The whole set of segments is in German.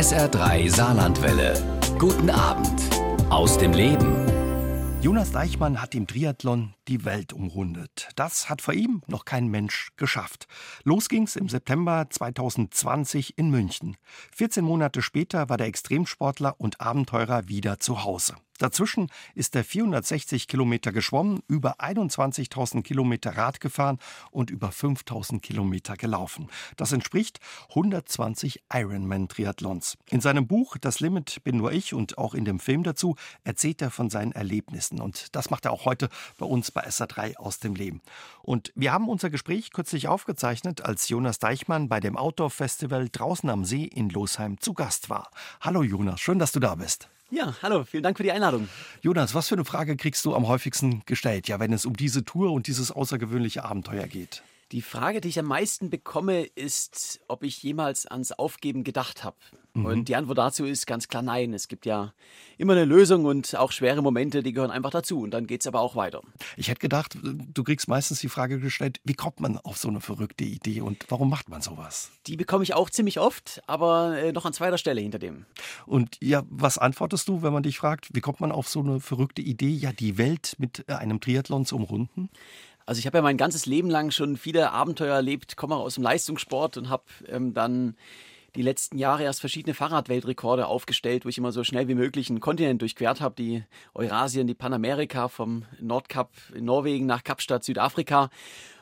SR3 Saarlandwelle. Guten Abend aus dem Leben. Jonas Deichmann hat im Triathlon die Welt umrundet. Das hat vor ihm noch kein Mensch geschafft. Los ging's im September 2020 in München. 14 Monate später war der Extremsportler und Abenteurer wieder zu Hause. Dazwischen ist er 460 Kilometer geschwommen, über 21.000 Kilometer Rad gefahren und über 5.000 Kilometer gelaufen. Das entspricht 120 Ironman-Triathlons. In seinem Buch Das Limit bin nur ich und auch in dem Film dazu erzählt er von seinen Erlebnissen. Und das macht er auch heute bei uns bei SA3 aus dem Leben. Und wir haben unser Gespräch kürzlich aufgezeichnet, als Jonas Deichmann bei dem Outdoor-Festival draußen am See in Losheim zu Gast war. Hallo Jonas, schön, dass du da bist. Ja, hallo, vielen Dank für die Einladung. Jonas, was für eine Frage kriegst du am häufigsten gestellt, ja, wenn es um diese Tour und dieses außergewöhnliche Abenteuer geht? Die Frage, die ich am meisten bekomme, ist, ob ich jemals ans Aufgeben gedacht habe. Mhm. Und die Antwort dazu ist ganz klar nein. Es gibt ja immer eine Lösung und auch schwere Momente, die gehören einfach dazu. Und dann geht es aber auch weiter. Ich hätte gedacht, du kriegst meistens die Frage gestellt, wie kommt man auf so eine verrückte Idee und warum macht man sowas? Die bekomme ich auch ziemlich oft, aber äh, noch an zweiter Stelle hinter dem. Und ja, was antwortest du, wenn man dich fragt, wie kommt man auf so eine verrückte Idee, ja, die Welt mit äh, einem Triathlon zu umrunden? Also ich habe ja mein ganzes Leben lang schon viele Abenteuer erlebt, komme aus dem Leistungssport und habe ähm, dann die letzten Jahre erst verschiedene Fahrradweltrekorde aufgestellt, wo ich immer so schnell wie möglich einen Kontinent durchquert habe, die Eurasien, die Panamerika, vom Nordkap in Norwegen nach Kapstadt, Südafrika.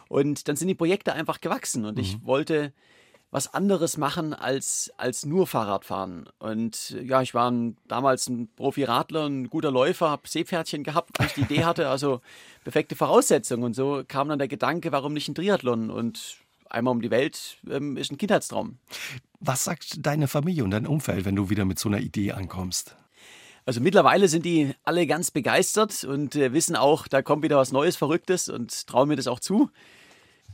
Und dann sind die Projekte einfach gewachsen und mhm. ich wollte was anderes machen als, als nur Fahrradfahren. Und ja, ich war ein, damals ein Profi-Radler, ein guter Läufer, habe Seepferdchen gehabt, weil ich die Idee hatte, also perfekte Voraussetzungen. Und so kam dann der Gedanke, warum nicht ein Triathlon? Und einmal um die Welt ähm, ist ein Kindheitstraum. Was sagt deine Familie und dein Umfeld, wenn du wieder mit so einer Idee ankommst? Also mittlerweile sind die alle ganz begeistert und äh, wissen auch, da kommt wieder was Neues, Verrücktes und trauen mir das auch zu.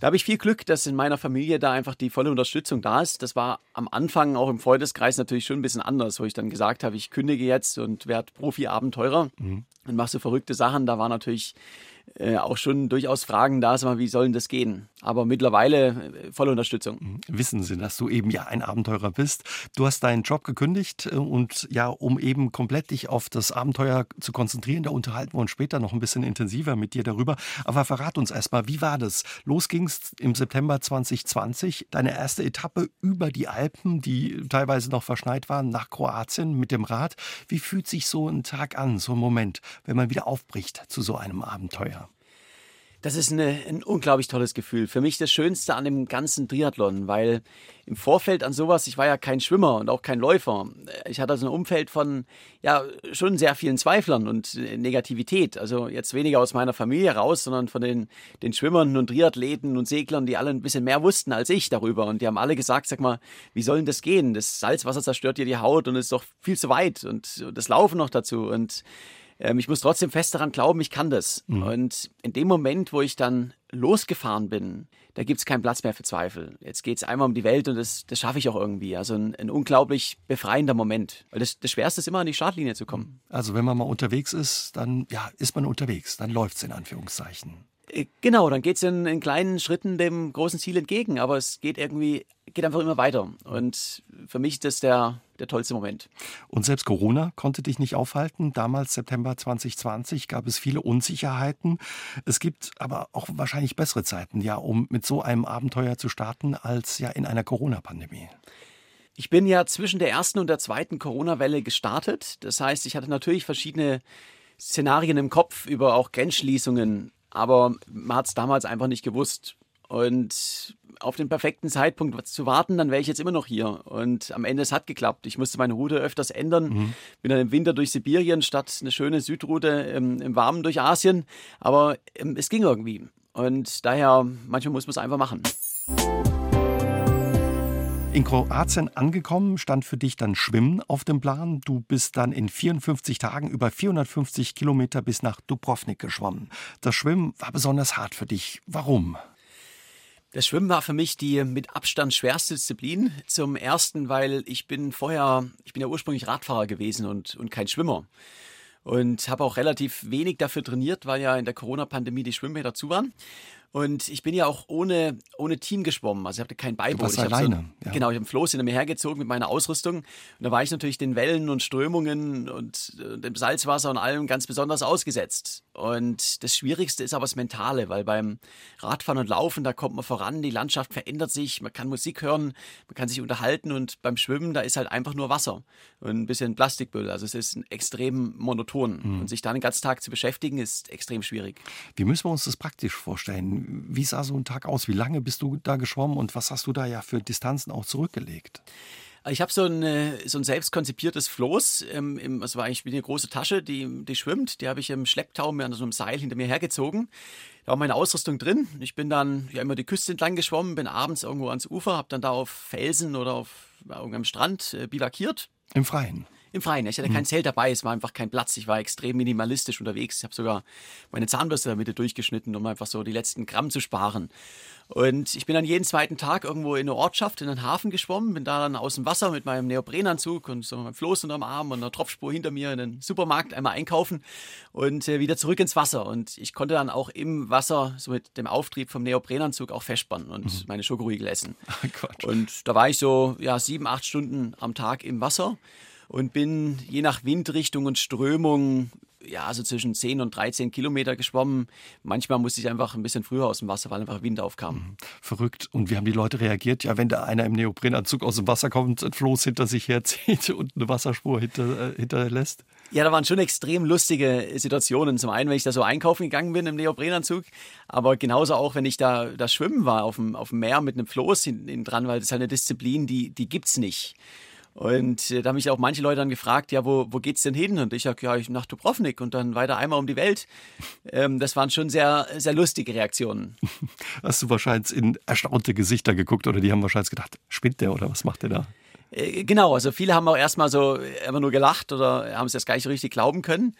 Da habe ich viel Glück, dass in meiner Familie da einfach die volle Unterstützung da ist. Das war am Anfang auch im Freundeskreis natürlich schon ein bisschen anders, wo ich dann gesagt habe, ich kündige jetzt und werde Profi-Abenteurer mhm. und mache so verrückte Sachen. Da war natürlich äh, auch schon durchaus Fragen da, mal, wie soll das gehen? Aber mittlerweile äh, volle Unterstützung. Mhm. Wissen Sie, dass du eben ja ein Abenteurer bist. Du hast deinen Job gekündigt äh, und ja, um eben komplett dich auf das Abenteuer zu konzentrieren, da unterhalten wir uns später noch ein bisschen intensiver mit dir darüber. Aber verrat uns erstmal, wie war das? Los ging's im September 2020, deine erste Etappe über die Alpen, die teilweise noch verschneit waren, nach Kroatien mit dem Rad. Wie fühlt sich so ein Tag an, so ein Moment, wenn man wieder aufbricht zu so einem Abenteuer? Das ist eine, ein unglaublich tolles Gefühl. Für mich das Schönste an dem ganzen Triathlon, weil im Vorfeld an sowas, ich war ja kein Schwimmer und auch kein Läufer. Ich hatte also ein Umfeld von ja schon sehr vielen Zweiflern und Negativität. Also jetzt weniger aus meiner Familie raus, sondern von den, den Schwimmern und Triathleten und Seglern, die alle ein bisschen mehr wussten als ich darüber. Und die haben alle gesagt, sag mal, wie soll denn das gehen? Das Salzwasser zerstört dir die Haut und ist doch viel zu weit und das Laufen noch dazu. Und ähm, ich muss trotzdem fest daran glauben, ich kann das. Mhm. Und in dem Moment, wo ich dann losgefahren bin, da gibt es keinen Platz mehr für Zweifel. Jetzt geht es einmal um die Welt und das, das schaffe ich auch irgendwie. Also ein, ein unglaublich befreiender Moment. Weil das, das Schwerste ist immer an die Startlinie zu kommen. Also wenn man mal unterwegs ist, dann ja, ist man unterwegs. Dann läuft es in Anführungszeichen. Äh, genau, dann geht es in, in, kleinen Schritten dem großen Ziel entgegen, aber es geht irgendwie, geht einfach immer weiter. Und für mich ist das der, der tollste Moment. Und selbst Corona konnte dich nicht aufhalten. Damals, September 2020, gab es viele Unsicherheiten. Es gibt aber auch wahrscheinlich bessere Zeiten, ja, um mit so einem Abenteuer zu starten, als ja in einer Corona-Pandemie. Ich bin ja zwischen der ersten und der zweiten Corona-Welle gestartet. Das heißt, ich hatte natürlich verschiedene Szenarien im Kopf über auch Grenzschließungen, aber man hat es damals einfach nicht gewusst. Und auf den perfekten Zeitpunkt zu warten, dann wäre ich jetzt immer noch hier. Und am Ende, es hat geklappt. Ich musste meine Route öfters ändern. Mhm. Bin dann im Winter durch Sibirien statt eine schöne Südroute im, im Warmen durch Asien. Aber ähm, es ging irgendwie. Und daher, manchmal muss man es einfach machen. In Kroatien angekommen, stand für dich dann Schwimmen auf dem Plan. Du bist dann in 54 Tagen über 450 Kilometer bis nach Dubrovnik geschwommen. Das Schwimmen war besonders hart für dich. Warum? Das Schwimmen war für mich die mit Abstand schwerste Disziplin. Zum ersten, weil ich bin vorher, ich bin ja ursprünglich Radfahrer gewesen und, und kein Schwimmer. Und habe auch relativ wenig dafür trainiert, weil ja in der Corona-Pandemie die Schwimmbäder zu waren. Und ich bin ja auch ohne, ohne Team geschwommen. Also ich hatte kein Beiboot. Du warst alleine. So, ja. Genau, ich habe einen Floß hinter mir hergezogen mit meiner Ausrüstung. Und da war ich natürlich den Wellen und Strömungen und äh, dem Salzwasser und allem ganz besonders ausgesetzt. Und das Schwierigste ist aber das Mentale, weil beim Radfahren und Laufen, da kommt man voran, die Landschaft verändert sich, man kann Musik hören, man kann sich unterhalten und beim Schwimmen, da ist halt einfach nur Wasser und ein bisschen Plastikmüll. Also es ist extrem monoton. Mhm. Und sich da den ganzen Tag zu beschäftigen, ist extrem schwierig. Wie müssen wir uns das praktisch vorstellen? Wie sah so ein Tag aus? Wie lange bist du da geschwommen und was hast du da ja für Distanzen auch zurückgelegt? Ich habe so ein, äh, so ein selbst konzipiertes Floß. Ähm, im, das war eigentlich eine große Tasche, die, die schwimmt. Die habe ich im Schlepptau mit so einem Seil hinter mir hergezogen. Da war meine Ausrüstung drin. Ich bin dann ja immer die Küste entlang geschwommen, bin abends irgendwo ans Ufer, habe dann da auf Felsen oder auf irgendeinem Strand äh, bivakiert. Im Freien? Im Freien. Ich hatte kein mhm. Zelt dabei, es war einfach kein Platz. Ich war extrem minimalistisch unterwegs. Ich habe sogar meine Zahnbürste in der Mitte durchgeschnitten, um einfach so die letzten Gramm zu sparen. Und ich bin dann jeden zweiten Tag irgendwo in eine Ortschaft, in einen Hafen geschwommen, bin da dann aus dem Wasser mit meinem Neoprenanzug und so meinem Floß unterm Arm und einer Tropfspur hinter mir in den Supermarkt einmal einkaufen und äh, wieder zurück ins Wasser. Und ich konnte dann auch im Wasser, so mit dem Auftrieb vom Neoprenanzug, auch festspannen und mhm. meine Schokoriegel essen. Oh und da war ich so ja, sieben, acht Stunden am Tag im Wasser und bin je nach Windrichtung und Strömung ja, so zwischen 10 und 13 Kilometer geschwommen. Manchmal musste ich einfach ein bisschen früher aus dem Wasser, weil einfach Wind aufkam. Mhm. Verrückt. Und wie haben die Leute reagiert? Ja, wenn da einer im Neoprenanzug aus dem Wasser kommt, ein Floß hinter sich herzieht und eine Wasserspur hinter, äh, hinterlässt? Ja, da waren schon extrem lustige Situationen. Zum einen, wenn ich da so einkaufen gegangen bin im Neoprenanzug, aber genauso auch, wenn ich da, da schwimmen war auf dem, auf dem Meer mit einem Floß hinten dran, weil das ist halt eine Disziplin, die, die es nicht. Und äh, da haben mich auch manche Leute dann gefragt, ja, wo, wo geht's denn hin? Und ich sage, ja, ich nach Dubrovnik und dann weiter einmal um die Welt. Ähm, das waren schon sehr, sehr lustige Reaktionen. Hast du wahrscheinlich in erstaunte Gesichter geguckt oder die haben wahrscheinlich gedacht, spinnt der oder was macht der da? Äh, genau, also viele haben auch erstmal so einfach nur gelacht oder haben es jetzt gar nicht richtig glauben können.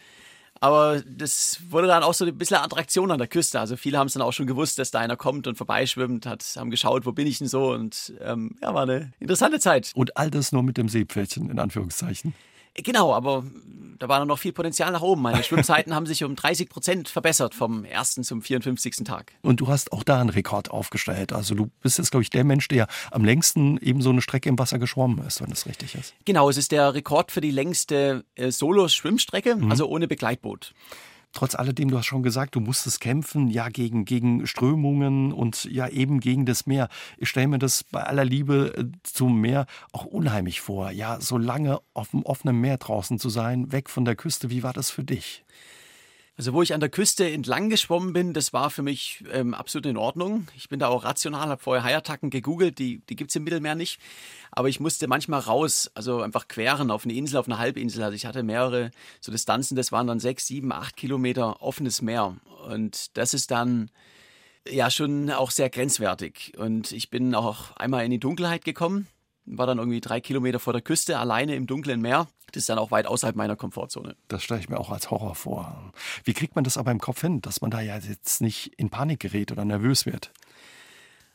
Aber das wurde dann auch so ein bisschen Attraktion an der Küste. Also viele haben es dann auch schon gewusst, dass da einer kommt und vorbeischwimmt, hat, haben geschaut, wo bin ich denn so. Und ähm, ja, war eine interessante Zeit. Und all das nur mit dem Seepferdchen, in Anführungszeichen. Genau, aber da war noch viel Potenzial nach oben. Meine Schwimmzeiten haben sich um 30 Prozent verbessert vom ersten zum 54. Tag. Und du hast auch da einen Rekord aufgestellt. Also du bist jetzt, glaube ich, der Mensch, der am längsten eben so eine Strecke im Wasser geschwommen ist, wenn das richtig ist. Genau, es ist der Rekord für die längste äh, Solo-Schwimmstrecke, mhm. also ohne Begleitboot trotz alledem, du hast schon gesagt, du musstest kämpfen, ja, gegen, gegen Strömungen und ja, eben gegen das Meer. Ich stelle mir das bei aller Liebe äh, zum Meer auch unheimlich vor. Ja, so lange auf dem offenen Meer draußen zu sein, weg von der Küste. Wie war das für dich? Also wo ich an der Küste entlang geschwommen bin, das war für mich ähm, absolut in Ordnung. Ich bin da auch rational, habe vorher Haiattacken gegoogelt, die, die gibt es im Mittelmeer nicht. Aber ich musste manchmal raus, also einfach queren auf eine Insel, auf eine Halbinsel. Also ich hatte mehrere so Distanzen, das waren dann sechs, sieben, acht Kilometer offenes Meer. Und das ist dann ja schon auch sehr grenzwertig. Und ich bin auch einmal in die Dunkelheit gekommen war dann irgendwie drei Kilometer vor der Küste, alleine im dunklen Meer. Das ist dann auch weit außerhalb meiner Komfortzone. Das stelle ich mir auch als Horror vor. Wie kriegt man das aber im Kopf hin, dass man da ja jetzt nicht in Panik gerät oder nervös wird?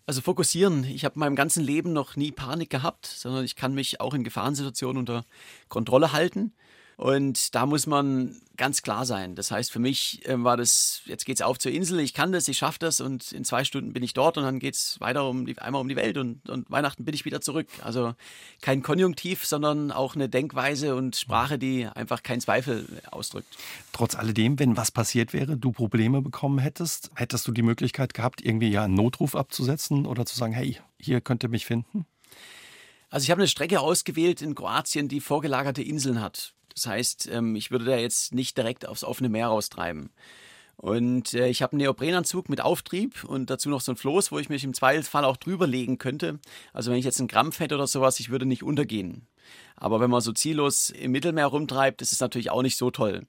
Also fokussieren. Ich habe in meinem ganzen Leben noch nie Panik gehabt, sondern ich kann mich auch in Gefahrensituationen unter Kontrolle halten. Und da muss man ganz klar sein. Das heißt, für mich äh, war das, jetzt geht es auf zur Insel, ich kann das, ich schaffe das und in zwei Stunden bin ich dort und dann geht es weiter um die, einmal um die Welt und, und Weihnachten bin ich wieder zurück. Also kein Konjunktiv, sondern auch eine Denkweise und Sprache, die einfach keinen Zweifel ausdrückt. Trotz alledem, wenn was passiert wäre, du Probleme bekommen hättest, hättest du die Möglichkeit gehabt, irgendwie ja einen Notruf abzusetzen oder zu sagen, hey, hier könnt ihr mich finden? Also ich habe eine Strecke ausgewählt in Kroatien, die vorgelagerte Inseln hat. Das heißt, ähm, ich würde da jetzt nicht direkt aufs offene Meer raustreiben. Und äh, ich habe einen Neoprenanzug mit Auftrieb und dazu noch so ein Floß, wo ich mich im Zweifelsfall auch drüber legen könnte. Also wenn ich jetzt einen Krampf hätte oder sowas, ich würde nicht untergehen. Aber wenn man so ziellos im Mittelmeer rumtreibt, ist es natürlich auch nicht so toll.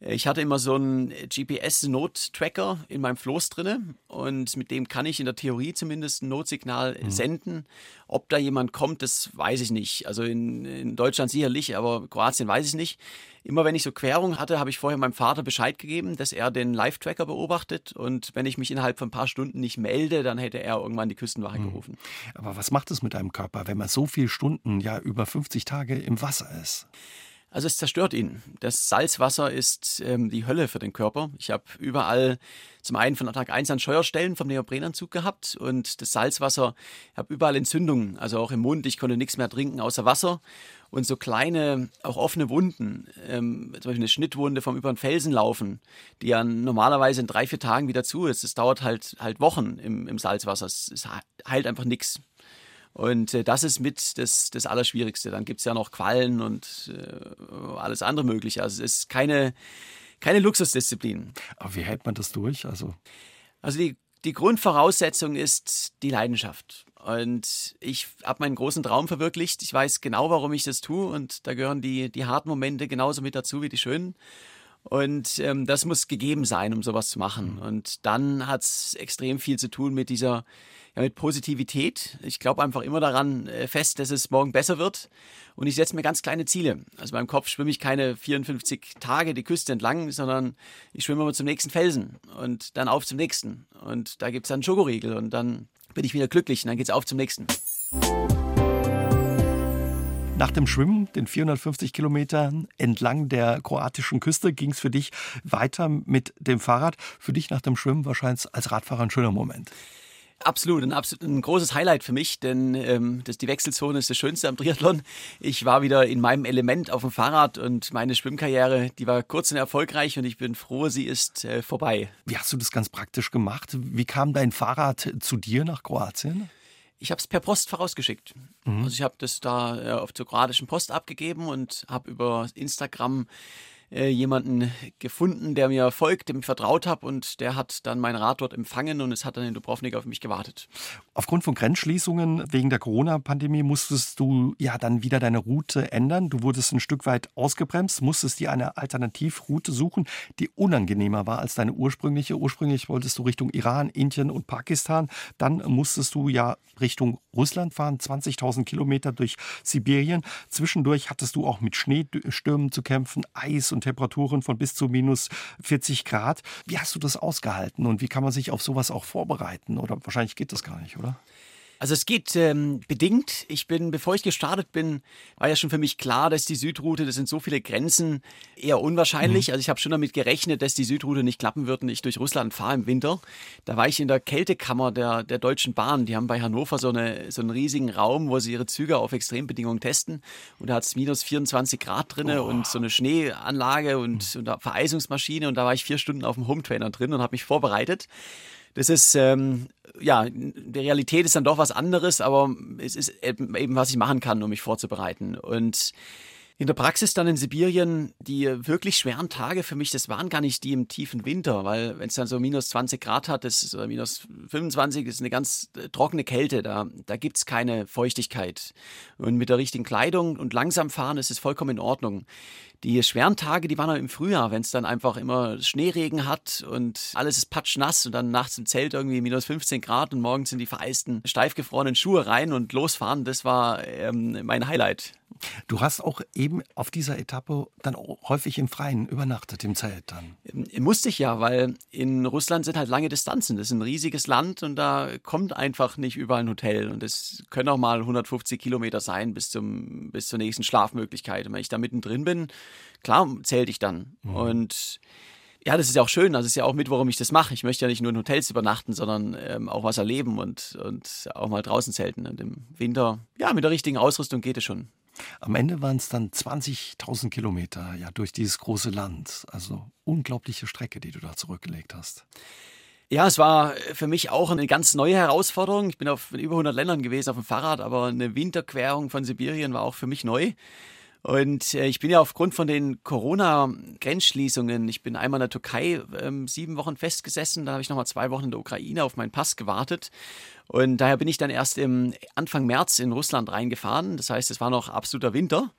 Ich hatte immer so einen GPS-Not-Tracker in meinem Floß drinne und mit dem kann ich in der Theorie zumindest ein Notsignal mhm. senden. Ob da jemand kommt, das weiß ich nicht. Also in, in Deutschland sicherlich, aber Kroatien weiß ich nicht. Immer wenn ich so Querung hatte, habe ich vorher meinem Vater Bescheid gegeben, dass er den Live-Tracker beobachtet und wenn ich mich innerhalb von ein paar Stunden nicht melde, dann hätte er irgendwann die Küstenwache mhm. gerufen. Aber was macht es mit einem Körper, wenn man so viele Stunden, ja über 50 Tage im Wasser ist? Also es zerstört ihn. Das Salzwasser ist ähm, die Hölle für den Körper. Ich habe überall zum einen von Tag 1 an Scheuerstellen vom Neoprenanzug gehabt und das Salzwasser, ich habe überall Entzündungen, also auch im Mund. Ich konnte nichts mehr trinken außer Wasser und so kleine, auch offene Wunden, ähm, zum Beispiel eine Schnittwunde vom über den Felsen laufen, die ja normalerweise in drei, vier Tagen wieder zu ist. Es dauert halt, halt Wochen im, im Salzwasser. Es, es heilt einfach nichts. Und äh, das ist mit das, das Allerschwierigste. Dann gibt es ja noch Quallen und äh, alles andere Mögliche. Also es ist keine, keine Luxusdisziplin. Aber wie hält man das durch? Also, also die, die Grundvoraussetzung ist die Leidenschaft. Und ich habe meinen großen Traum verwirklicht. Ich weiß genau, warum ich das tue. Und da gehören die, die harten Momente genauso mit dazu wie die schönen. Und ähm, das muss gegeben sein, um sowas zu machen. Und dann hat es extrem viel zu tun mit dieser ja, mit Positivität. Ich glaube einfach immer daran äh, fest, dass es morgen besser wird. Und ich setze mir ganz kleine Ziele. Also beim Kopf schwimme ich keine 54 Tage die Küste entlang, sondern ich schwimme immer zum nächsten Felsen und dann auf zum nächsten. Und da gibt es dann Schokoriegel und dann bin ich wieder glücklich und dann geht es auf zum nächsten. Nach dem Schwimmen, den 450 Kilometern entlang der kroatischen Küste, ging es für dich weiter mit dem Fahrrad. Für dich nach dem Schwimmen wahrscheinlich als Radfahrer ein schöner Moment. Absolut, ein, ein großes Highlight für mich, denn ähm, das, die Wechselzone ist das Schönste am Triathlon. Ich war wieder in meinem Element auf dem Fahrrad und meine Schwimmkarriere, die war kurz und erfolgreich und ich bin froh, sie ist äh, vorbei. Wie hast du das ganz praktisch gemacht? Wie kam dein Fahrrad zu dir nach Kroatien? Ich habe es per Post vorausgeschickt. Mhm. Also ich habe das da äh, auf zur kroatischen Post abgegeben und habe über Instagram äh, jemanden gefunden, der mir folgt, dem ich vertraut habe und der hat dann mein Rad dort empfangen und es hat dann in Dubrovnik auf mich gewartet. Aufgrund von Grenzschließungen wegen der Corona-Pandemie musstest du ja dann wieder deine Route ändern. Du wurdest ein Stück weit ausgebremst, musstest dir eine Alternativroute suchen, die unangenehmer war als deine ursprüngliche. Ursprünglich wolltest du Richtung Iran, Indien und Pakistan. Dann musstest du ja Richtung Russland fahren, 20.000 Kilometer durch Sibirien. Zwischendurch hattest du auch mit Schneestürmen zu kämpfen, Eis und und Temperaturen von bis zu minus 40 Grad. Wie hast du das ausgehalten und wie kann man sich auf sowas auch vorbereiten? Oder wahrscheinlich geht das gar nicht, oder? Also es geht ähm, bedingt. Ich bin, bevor ich gestartet bin, war ja schon für mich klar, dass die Südroute, das sind so viele Grenzen, eher unwahrscheinlich. Mhm. Also ich habe schon damit gerechnet, dass die Südroute nicht klappen wird und ich durch Russland fahre im Winter. Da war ich in der Kältekammer der, der Deutschen Bahn. Die haben bei Hannover so, eine, so einen riesigen Raum, wo sie ihre Züge auf Extrembedingungen testen. Und da hat es minus 24 Grad drin oh. und so eine Schneeanlage und, mhm. und eine Vereisungsmaschine. Und da war ich vier Stunden auf dem Hometrainer drin und habe mich vorbereitet. Das ist, ähm, ja, die Realität ist dann doch was anderes, aber es ist eben, was ich machen kann, um mich vorzubereiten. Und in der Praxis dann in Sibirien, die wirklich schweren Tage für mich, das waren gar nicht die im tiefen Winter, weil wenn es dann so minus 20 Grad hat, das ist, oder minus 25, ist eine ganz äh, trockene Kälte, da, da gibt es keine Feuchtigkeit. Und mit der richtigen Kleidung und langsam fahren ist es vollkommen in Ordnung. Die schweren Tage, die waren im Frühjahr, wenn es dann einfach immer Schneeregen hat und alles ist patschnass und dann nachts im Zelt irgendwie minus 15 Grad und morgens sind die vereisten, steif gefrorenen Schuhe rein und losfahren. Das war ähm, mein Highlight. Du hast auch eben auf dieser Etappe dann häufig im Freien übernachtet, im Zelt dann. Ähm, musste ich ja, weil in Russland sind halt lange Distanzen. Das ist ein riesiges Land und da kommt einfach nicht überall ein Hotel. Und es können auch mal 150 Kilometer sein bis, zum, bis zur nächsten Schlafmöglichkeit. Und wenn ich da mittendrin bin, klar zählte ich dann. Mhm. Und ja, das ist ja auch schön. Das ist ja auch mit, warum ich das mache. Ich möchte ja nicht nur in Hotels übernachten, sondern ähm, auch was erleben und, und auch mal draußen zelten. Und im Winter, ja, mit der richtigen Ausrüstung geht es schon. Am Ende waren es dann 20.000 Kilometer ja, durch dieses große Land. Also unglaubliche Strecke, die du da zurückgelegt hast. Ja, es war für mich auch eine ganz neue Herausforderung. Ich bin auf über 100 Ländern gewesen auf dem Fahrrad, aber eine Winterquerung von Sibirien war auch für mich neu. Und äh, ich bin ja aufgrund von den Corona-Grenzschließungen, ich bin einmal in der Türkei ähm, sieben Wochen festgesessen, dann habe ich nochmal zwei Wochen in der Ukraine auf meinen Pass gewartet. Und daher bin ich dann erst im Anfang März in Russland reingefahren. Das heißt, es war noch absoluter Winter.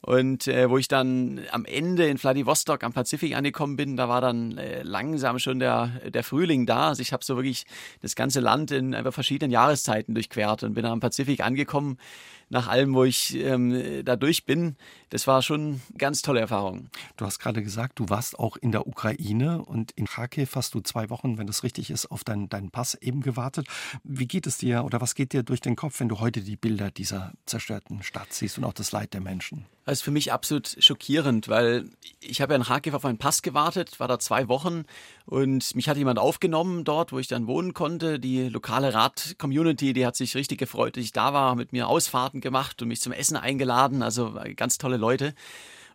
Und äh, wo ich dann am Ende in Vladivostok am Pazifik angekommen bin, da war dann äh, langsam schon der, der Frühling da. Also ich habe so wirklich das ganze Land in einfach verschiedenen Jahreszeiten durchquert und bin am Pazifik angekommen nach allem, wo ich ähm, da durch bin. Das war schon eine ganz tolle Erfahrung. Du hast gerade gesagt, du warst auch in der Ukraine und in Kharkiv hast du zwei Wochen, wenn das richtig ist, auf deinen, deinen Pass eben gewartet. Wie geht es dir oder was geht dir durch den Kopf, wenn du heute die Bilder dieser zerstörten Stadt siehst und auch das Leid der Menschen? Das ist für mich absolut schockierend, weil ich habe ja in Kharkiv auf meinen Pass gewartet, war da zwei Wochen und mich hat jemand aufgenommen dort, wo ich dann wohnen konnte. Die lokale Rad-Community, die hat sich richtig gefreut, dass ich da war, mit mir Ausfahrten gemacht und mich zum Essen eingeladen. Also ganz tolle Leute.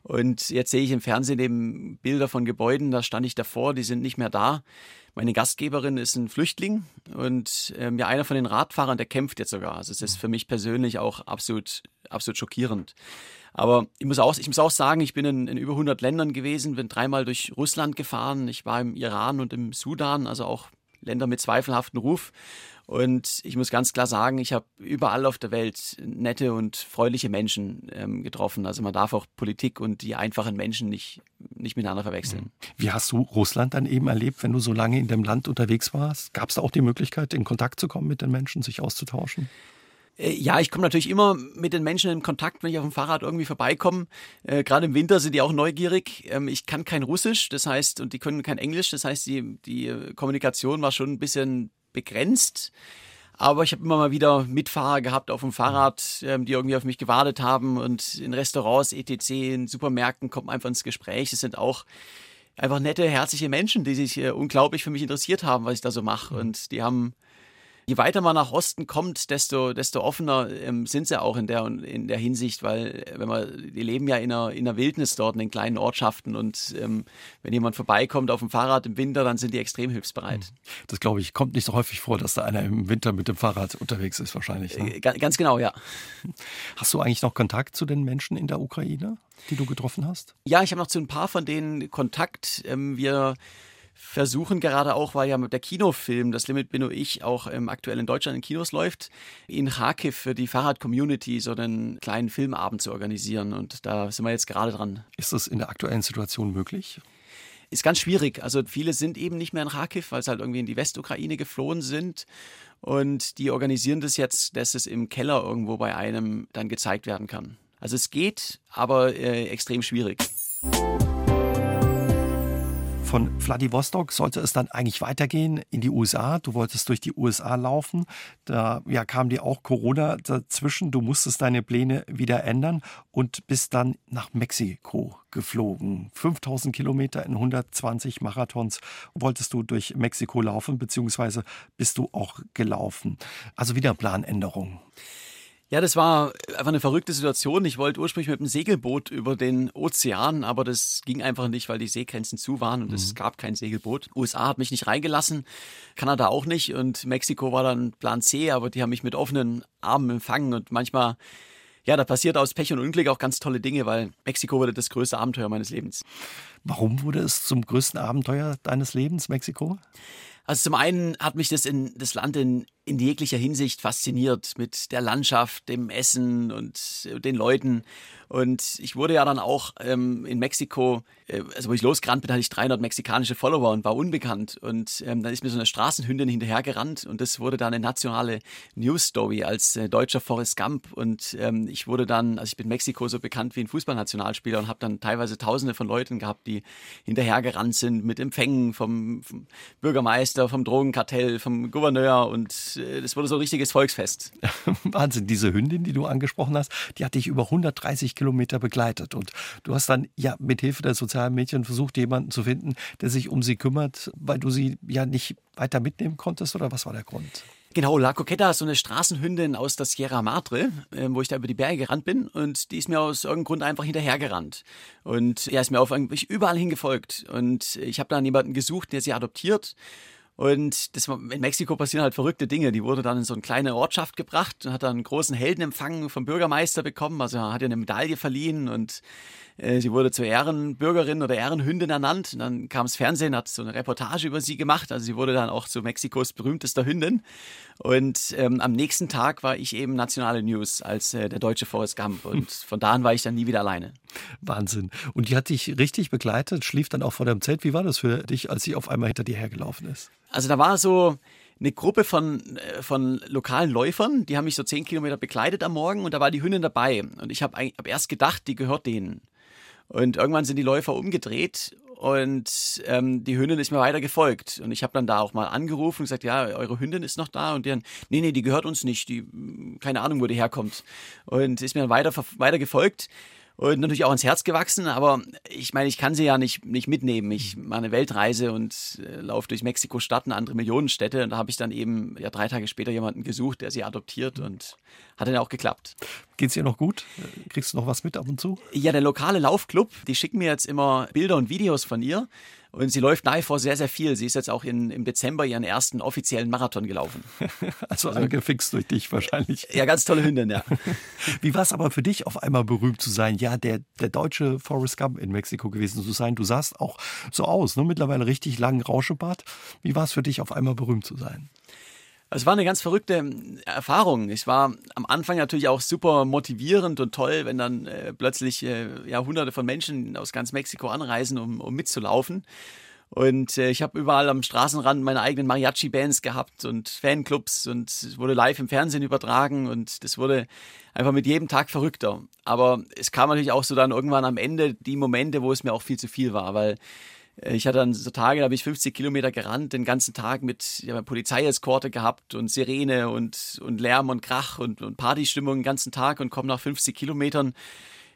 Und jetzt sehe ich im Fernsehen eben Bilder von Gebäuden, da stand ich davor, die sind nicht mehr da. Meine Gastgeberin ist ein Flüchtling und ähm, ja, einer von den Radfahrern, der kämpft jetzt sogar. Also es ist für mich persönlich auch absolut, absolut schockierend. Aber ich muss auch, ich muss auch sagen, ich bin in, in über 100 Ländern gewesen, bin dreimal durch Russland gefahren. Ich war im Iran und im Sudan, also auch Länder mit zweifelhaftem Ruf. Und ich muss ganz klar sagen, ich habe überall auf der Welt nette und freundliche Menschen ähm, getroffen. Also man darf auch Politik und die einfachen Menschen nicht, nicht miteinander verwechseln. Wie hast du Russland dann eben erlebt, wenn du so lange in dem Land unterwegs warst? Gab es da auch die Möglichkeit, in Kontakt zu kommen mit den Menschen, sich auszutauschen? Äh, ja, ich komme natürlich immer mit den Menschen in Kontakt, wenn ich auf dem Fahrrad irgendwie vorbeikomme. Äh, Gerade im Winter sind die auch neugierig. Ähm, ich kann kein Russisch, das heißt, und die können kein Englisch, das heißt, die, die Kommunikation war schon ein bisschen begrenzt. Aber ich habe immer mal wieder Mitfahrer gehabt auf dem Fahrrad, ähm, die irgendwie auf mich gewartet haben. Und in Restaurants, etc., in Supermärkten kommt man einfach ins Gespräch. Es sind auch einfach nette, herzliche Menschen, die sich äh, unglaublich für mich interessiert haben, was ich da so mache. Mhm. Und die haben je weiter man nach Osten kommt, desto, desto offener ähm, sind sie auch in der, in der Hinsicht, weil äh, wenn man, die leben ja in der, in der Wildnis dort, in den kleinen Ortschaften und ähm, wenn jemand vorbeikommt auf dem Fahrrad im Winter, dann sind die extrem hilfsbereit. Hm. Das glaube ich, kommt nicht so häufig vor, dass da einer im Winter mit dem Fahrrad unterwegs ist wahrscheinlich. Ne? Äh, ganz genau, ja. Hast du eigentlich noch Kontakt zu den Menschen in der Ukraine, die du getroffen hast? Ja, ich habe noch zu ein paar von denen Kontakt. Ähm, wir versuchen gerade auch, weil ja der Kinofilm Das Limit bin nur ich auch ähm, aktuell in Deutschland in Kinos läuft, in Kharkiv für die Fahrrad-Community so einen kleinen Filmabend zu organisieren. Und da sind wir jetzt gerade dran. Ist das in der aktuellen Situation möglich? Ist ganz schwierig. Also viele sind eben nicht mehr in Kharkiv, weil sie halt irgendwie in die Westukraine geflohen sind. Und die organisieren das jetzt, dass es im Keller irgendwo bei einem dann gezeigt werden kann. Also es geht, aber äh, extrem schwierig. Von Vladivostok sollte es dann eigentlich weitergehen in die USA. Du wolltest durch die USA laufen. Da ja, kam dir auch Corona dazwischen. Du musstest deine Pläne wieder ändern und bist dann nach Mexiko geflogen. 5000 Kilometer in 120 Marathons wolltest du durch Mexiko laufen, beziehungsweise bist du auch gelaufen. Also wieder Planänderung. Ja, das war einfach eine verrückte Situation. Ich wollte ursprünglich mit dem Segelboot über den Ozean, aber das ging einfach nicht, weil die Seegrenzen zu waren und mhm. es gab kein Segelboot. USA hat mich nicht reingelassen, Kanada auch nicht und Mexiko war dann Plan C, aber die haben mich mit offenen Armen empfangen und manchmal ja, da passiert aus Pech und Unglück auch ganz tolle Dinge, weil Mexiko wurde das größte Abenteuer meines Lebens. Warum wurde es zum größten Abenteuer deines Lebens, Mexiko? Also zum einen hat mich das, in, das Land in, in jeglicher Hinsicht fasziniert mit der Landschaft, dem Essen und den Leuten. Und ich wurde ja dann auch ähm, in Mexiko, äh, also wo ich losgerannt bin, hatte ich 300 mexikanische Follower und war unbekannt. Und ähm, dann ist mir so eine Straßenhündin hinterhergerannt und das wurde dann eine nationale News-Story als äh, deutscher Forrest Gump. Und ähm, ich wurde dann, also ich bin Mexiko so bekannt wie ein Fußballnationalspieler und habe dann teilweise Tausende von Leuten gehabt, die hinterhergerannt sind mit Empfängen vom, vom Bürgermeister, vom Drogenkartell, vom Gouverneur und äh, das wurde so ein richtiges Volksfest. Wahnsinn, diese Hündin, die du angesprochen hast, die hat dich über 130 Kilometer begleitet. Und du hast dann ja mit Hilfe der sozialen Medien versucht, jemanden zu finden, der sich um sie kümmert, weil du sie ja nicht weiter mitnehmen konntest oder was war der Grund? Genau, La Coqueta ist so eine Straßenhündin aus der Sierra Madre, äh, wo ich da über die Berge gerannt bin und die ist mir aus irgendeinem Grund einfach hinterhergerannt. Und er ist mir auf überall hingefolgt. Und ich habe dann jemanden gesucht, der sie adoptiert. Und das, in Mexiko passieren halt verrückte Dinge. Die wurde dann in so eine kleine Ortschaft gebracht und hat dann einen großen Heldenempfang vom Bürgermeister bekommen. Also hat ihr eine Medaille verliehen und äh, sie wurde zur Ehrenbürgerin oder Ehrenhündin ernannt. Und dann kam das Fernsehen, hat so eine Reportage über sie gemacht. Also sie wurde dann auch zu Mexikos berühmtester Hündin. Und ähm, am nächsten Tag war ich eben nationale News als äh, der deutsche Forrest Gump. Und von da an war ich dann nie wieder alleine. Wahnsinn. Und die hat dich richtig begleitet, schlief dann auch vor deinem Zelt. Wie war das für dich, als sie auf einmal hinter dir hergelaufen ist? Also da war so eine Gruppe von, äh, von lokalen Läufern, die haben mich so zehn Kilometer begleitet am Morgen und da war die Hündin dabei. Und ich habe hab erst gedacht, die gehört denen. Und irgendwann sind die Läufer umgedreht und ähm, die Hündin ist mir weiter gefolgt. Und ich habe dann da auch mal angerufen und gesagt, ja, eure Hündin ist noch da. Und dann, nee, nee, die gehört uns nicht. Die, keine Ahnung, wo die herkommt. Und ist mir dann weiter, weiter gefolgt. Und natürlich auch ins Herz gewachsen. Aber ich meine, ich kann sie ja nicht, nicht mitnehmen. Ich mache eine Weltreise und äh, laufe durch Mexiko-Stadt und andere Millionenstädte. Und da habe ich dann eben ja drei Tage später jemanden gesucht, der sie adoptiert und hat dann auch geklappt. Geht's dir noch gut? Kriegst du noch was mit ab und zu? Ja, der lokale Laufclub, die schicken mir jetzt immer Bilder und Videos von ihr. Und sie läuft nach wie vor sehr, sehr viel. Sie ist jetzt auch in, im Dezember ihren ersten offiziellen Marathon gelaufen. also, also angefixt durch dich wahrscheinlich. Ja, ganz tolle Hündin, ja. Wie war es aber für dich, auf einmal berühmt zu sein? Ja, der, der deutsche Forrest Gump in Mexiko gewesen zu sein. Du sahst auch so aus, ne? mittlerweile richtig langen Rauschebart. Wie war es für dich, auf einmal berühmt zu sein? Es war eine ganz verrückte ähm, Erfahrung. Ich war am Anfang natürlich auch super motivierend und toll, wenn dann äh, plötzlich äh, ja, hunderte von Menschen aus ganz Mexiko anreisen, um, um mitzulaufen. Und äh, ich habe überall am Straßenrand meine eigenen Mariachi-Bands gehabt und Fanclubs und es wurde live im Fernsehen übertragen und das wurde einfach mit jedem Tag verrückter. Aber es kam natürlich auch so dann irgendwann am Ende die Momente, wo es mir auch viel zu viel war, weil ich hatte dann so Tage, da habe ich 50 Kilometer gerannt, den ganzen Tag mit ja, Polizeieskorte gehabt und Sirene und, und Lärm und Krach und, und Partystimmung den ganzen Tag und komme nach 50 Kilometern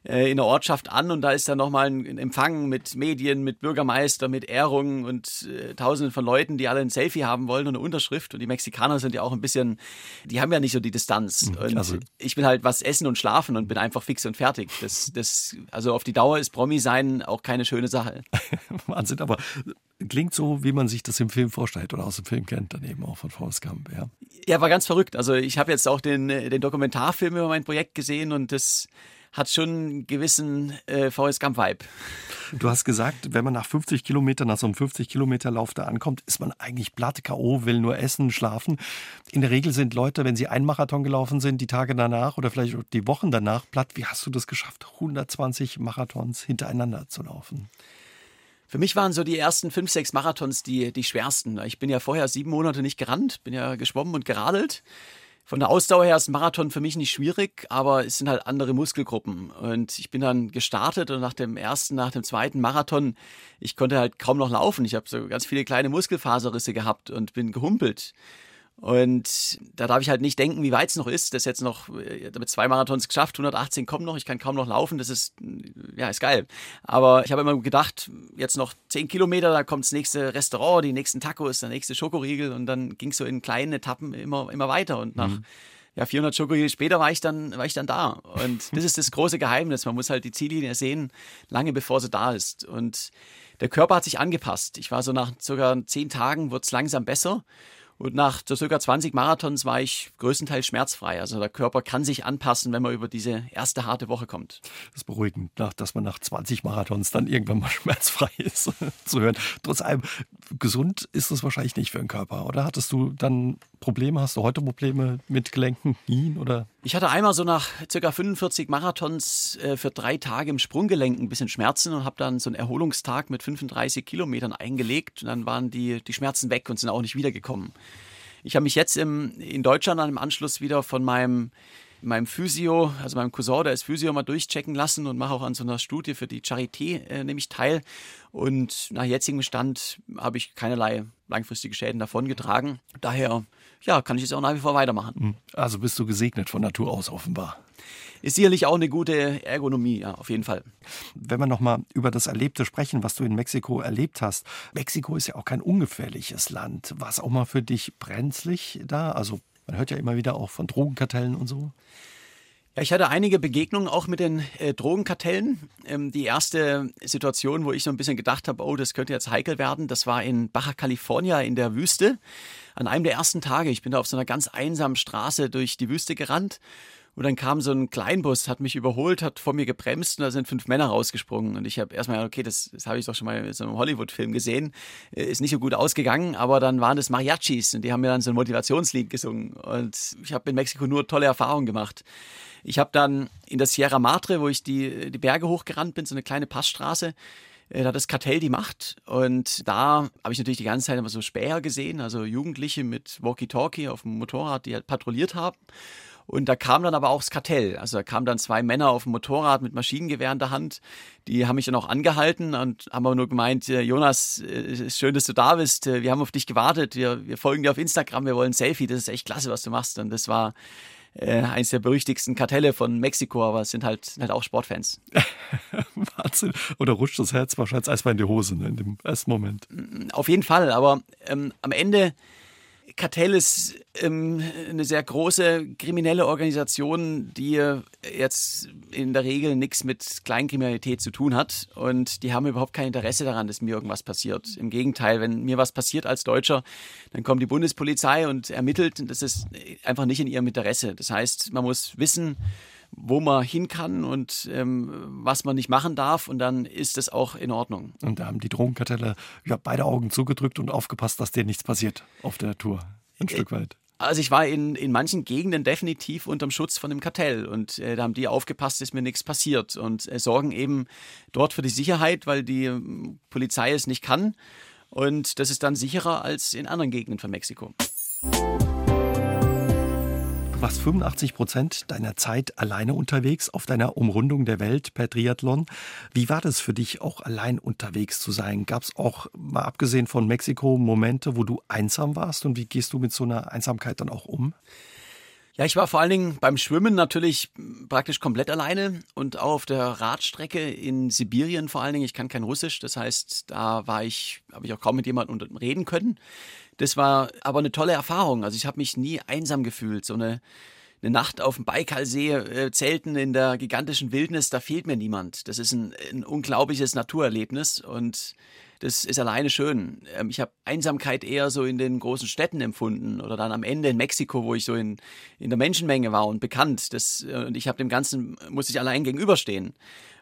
äh, in der Ortschaft an und da ist dann nochmal ein Empfang mit Medien, mit Bürgermeister, mit Ehrungen und äh, tausenden von Leuten, die alle ein Selfie haben wollen und eine Unterschrift. Und die Mexikaner sind ja auch ein bisschen, die haben ja nicht so die Distanz. Mhm, und also. ich will halt was essen und schlafen und bin einfach fix und fertig. Das, das, also auf die Dauer ist Promi sein auch keine schöne Sache. Wahnsinn, aber klingt so, wie man sich das im Film vorstellt oder aus dem Film kennt, dann eben auch von Forrest Gump, ja. Ja, war ganz verrückt. Also ich habe jetzt auch den, den Dokumentarfilm über mein Projekt gesehen und das hat schon einen gewissen äh, Forrest Gump-Vibe. Du hast gesagt, wenn man nach 50 Kilometern, nach so einem 50 Kilometer Lauf da ankommt, ist man eigentlich platt K.O., will nur essen, schlafen. In der Regel sind Leute, wenn sie einen Marathon gelaufen sind, die Tage danach oder vielleicht die Wochen danach platt. Wie hast du das geschafft, 120 Marathons hintereinander zu laufen? Für mich waren so die ersten fünf, sechs Marathons die, die schwersten. Ich bin ja vorher sieben Monate nicht gerannt, bin ja geschwommen und geradelt. Von der Ausdauer her ist Marathon für mich nicht schwierig, aber es sind halt andere Muskelgruppen. Und ich bin dann gestartet und nach dem ersten, nach dem zweiten Marathon, ich konnte halt kaum noch laufen. Ich habe so ganz viele kleine Muskelfaserrisse gehabt und bin gehumpelt. Und da darf ich halt nicht denken, wie weit es noch ist. Das ist jetzt noch, äh, damit zwei Marathons geschafft, 118 kommen noch, ich kann kaum noch laufen, das ist, ja, ist geil. Aber ich habe immer gedacht, jetzt noch 10 Kilometer, da kommt das nächste Restaurant, die nächsten Tacos, der nächste Schokoriegel und dann ging es so in kleinen Etappen immer, immer weiter und nach mhm. ja, 400 Schokoriegel später war ich, dann, war ich dann da. Und das ist das große Geheimnis. Man muss halt die Ziellinie sehen, lange bevor sie da ist. Und der Körper hat sich angepasst. Ich war so nach circa 10 Tagen, wurde es langsam besser. Und nach circa 20 Marathons war ich größtenteils schmerzfrei. Also der Körper kann sich anpassen, wenn man über diese erste harte Woche kommt. Das ist beruhigend, dass man nach 20 Marathons dann irgendwann mal schmerzfrei ist, zu hören. Trotz allem, gesund ist das wahrscheinlich nicht für den Körper, oder? Hattest du dann Probleme? Hast du heute Probleme mit Gelenken, Knien oder? Ich hatte einmal so nach circa 45 Marathons äh, für drei Tage im Sprunggelenk ein bisschen Schmerzen und habe dann so einen Erholungstag mit 35 Kilometern eingelegt und dann waren die, die Schmerzen weg und sind auch nicht wiedergekommen. Ich habe mich jetzt im, in Deutschland dann im Anschluss wieder von meinem meinem Physio, also meinem Cousin, der ist Physio, mal durchchecken lassen und mache auch an so einer Studie für die Charité äh, nämlich teil. Und nach jetzigem Stand habe ich keinerlei langfristige Schäden davongetragen. Daher ja, kann ich es auch nach wie vor weitermachen. Hm. Also bist du gesegnet von Natur aus offenbar. Ist sicherlich auch eine gute Ergonomie, ja, auf jeden Fall. Wenn wir nochmal über das Erlebte sprechen, was du in Mexiko erlebt hast. Mexiko ist ja auch kein ungefährliches Land. War es auch mal für dich brenzlig da? Also man hört ja immer wieder auch von Drogenkartellen und so. Ja, ich hatte einige Begegnungen auch mit den äh, Drogenkartellen. Ähm, die erste Situation, wo ich so ein bisschen gedacht habe, oh, das könnte jetzt heikel werden, das war in Baja California in der Wüste. An einem der ersten Tage, ich bin da auf so einer ganz einsamen Straße durch die Wüste gerannt und dann kam so ein Kleinbus, hat mich überholt, hat vor mir gebremst und da sind fünf Männer rausgesprungen. Und ich habe erstmal, okay, das, das habe ich doch schon mal in so einem Hollywood-Film gesehen. Äh, ist nicht so gut ausgegangen, aber dann waren das Mariachis und die haben mir dann so ein Motivationslied gesungen. Und ich habe in Mexiko nur tolle Erfahrungen gemacht. Ich habe dann in der Sierra Madre, wo ich die, die Berge hochgerannt bin, so eine kleine Passstraße, äh, da hat das Kartell die Macht und da habe ich natürlich die ganze Zeit immer so Späher gesehen, also Jugendliche mit Walkie-Talkie auf dem Motorrad, die halt patrouilliert haben. Und da kam dann aber auch das Kartell. Also da kamen dann zwei Männer auf dem Motorrad mit Maschinengewehr in der Hand. Die haben mich dann auch angehalten und haben aber nur gemeint, äh, Jonas, äh, ist schön, dass du da bist. Wir haben auf dich gewartet. Wir, wir folgen dir auf Instagram. Wir wollen ein Selfie. Das ist echt klasse, was du machst. Und das war äh, eines der berüchtigsten Kartelle von Mexiko, aber es sind halt, sind halt auch Sportfans. Wahnsinn. Oder rutscht das Herz wahrscheinlich erstmal in die Hose ne, in dem ersten Moment. Auf jeden Fall, aber ähm, am Ende Kartell ist ähm, eine sehr große kriminelle Organisation, die jetzt in der Regel nichts mit Kleinkriminalität zu tun hat. Und die haben überhaupt kein Interesse daran, dass mir irgendwas passiert. Im Gegenteil, wenn mir was passiert als Deutscher, dann kommt die Bundespolizei und ermittelt. Und das ist einfach nicht in ihrem Interesse. Das heißt, man muss wissen, wo man hin kann und ähm, was man nicht machen darf und dann ist es auch in Ordnung. Und da haben die Drogenkartelle ja, beide Augen zugedrückt und aufgepasst, dass dir nichts passiert auf der Tour. Ein Stück äh, weit. Also ich war in, in manchen Gegenden definitiv unterm Schutz von dem Kartell und äh, da haben die aufgepasst, dass mir nichts passiert und äh, sorgen eben dort für die Sicherheit, weil die äh, Polizei es nicht kann und das ist dann sicherer als in anderen Gegenden von Mexiko warst 85 Prozent deiner Zeit alleine unterwegs auf deiner Umrundung der Welt per Triathlon. Wie war das für dich, auch allein unterwegs zu sein? Gab es auch, mal abgesehen von Mexiko, Momente, wo du einsam warst? Und wie gehst du mit so einer Einsamkeit dann auch um? Ja, ich war vor allen Dingen beim Schwimmen natürlich praktisch komplett alleine und auch auf der Radstrecke in Sibirien vor allen Dingen. Ich kann kein Russisch, das heißt, da war ich, habe ich auch kaum mit jemandem reden können. Das war aber eine tolle Erfahrung. Also ich habe mich nie einsam gefühlt. So eine, eine Nacht auf dem Baikalsee, äh, Zelten in der gigantischen Wildnis, da fehlt mir niemand. Das ist ein, ein unglaubliches Naturerlebnis und das ist alleine schön. Ähm, ich habe Einsamkeit eher so in den großen Städten empfunden oder dann am Ende in Mexiko, wo ich so in, in der Menschenmenge war und bekannt. Das, äh, und ich habe dem Ganzen, muss ich allein gegenüberstehen.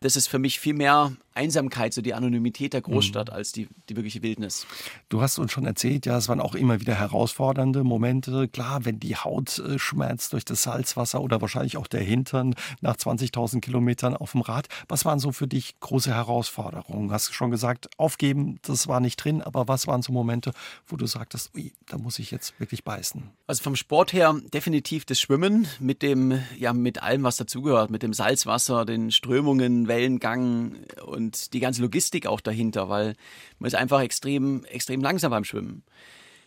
Das ist für mich viel mehr Einsamkeit, so die Anonymität der Großstadt, mhm. als die, die wirkliche Wildnis. Du hast uns schon erzählt, ja, es waren auch immer wieder herausfordernde Momente. Klar, wenn die Haut äh, schmerzt durch das Salzwasser oder wahrscheinlich auch der Hintern nach 20.000 Kilometern auf dem Rad. Was waren so für dich große Herausforderungen? Hast du schon gesagt, aufgeben, das war nicht drin, aber was waren so Momente, wo du sagtest, ui, da muss ich jetzt wirklich beißen? Also vom Sport her definitiv das Schwimmen mit dem, ja, mit allem, was dazugehört, mit dem Salzwasser, den Strömungen, Wellengang und die ganze Logistik auch dahinter, weil man ist einfach extrem, extrem langsam beim Schwimmen.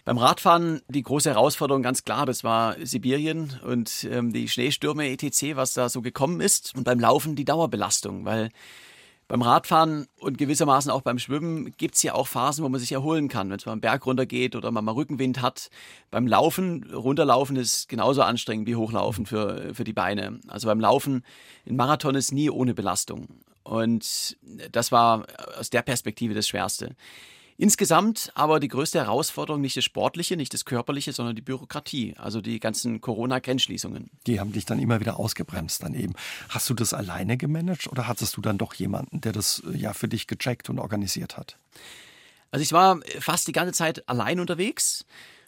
Beim Radfahren die große Herausforderung ganz klar, das war Sibirien und ähm, die Schneestürme etc., was da so gekommen ist. Und beim Laufen die Dauerbelastung, weil beim Radfahren und gewissermaßen auch beim Schwimmen gibt es ja auch Phasen, wo man sich erholen kann, wenn es mal einen Berg runtergeht oder man mal Rückenwind hat. Beim Laufen, runterlaufen ist genauso anstrengend wie hochlaufen für, für die Beine. Also beim Laufen, ein Marathon ist nie ohne Belastung. Und das war aus der Perspektive das Schwerste. Insgesamt aber die größte Herausforderung nicht das Sportliche, nicht das Körperliche, sondern die Bürokratie, also die ganzen Corona-Grenzschließungen. Die haben dich dann immer wieder ausgebremst dann eben. Hast du das alleine gemanagt oder hattest du dann doch jemanden, der das äh, ja für dich gecheckt und organisiert hat? Also ich war fast die ganze Zeit allein unterwegs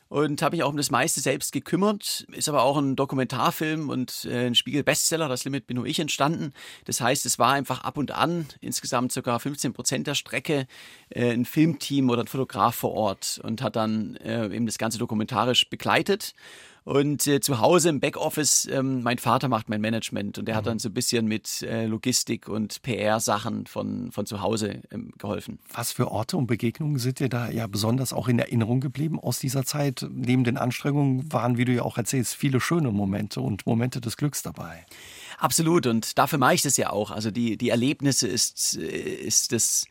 und habe mich auch um das meiste selbst gekümmert. Ist aber auch ein Dokumentarfilm und äh, ein Spiegel-Bestseller, das Limit bin nur ich entstanden. Das heißt, es war einfach ab und an, insgesamt sogar 15 Prozent der Strecke, äh, ein Filmteam oder ein Fotograf vor Ort und hat dann äh, eben das Ganze dokumentarisch begleitet. Und äh, zu Hause im Backoffice, ähm, mein Vater macht mein Management und der mhm. hat dann so ein bisschen mit äh, Logistik und PR-Sachen von, von zu Hause ähm, geholfen. Was für Orte und Begegnungen sind dir da ja besonders auch in Erinnerung geblieben aus dieser Zeit? Neben den Anstrengungen waren, wie du ja auch erzählst, viele schöne Momente und Momente des Glücks dabei. Absolut und dafür mache ich das ja auch. Also die, die Erlebnisse ist, äh, ist das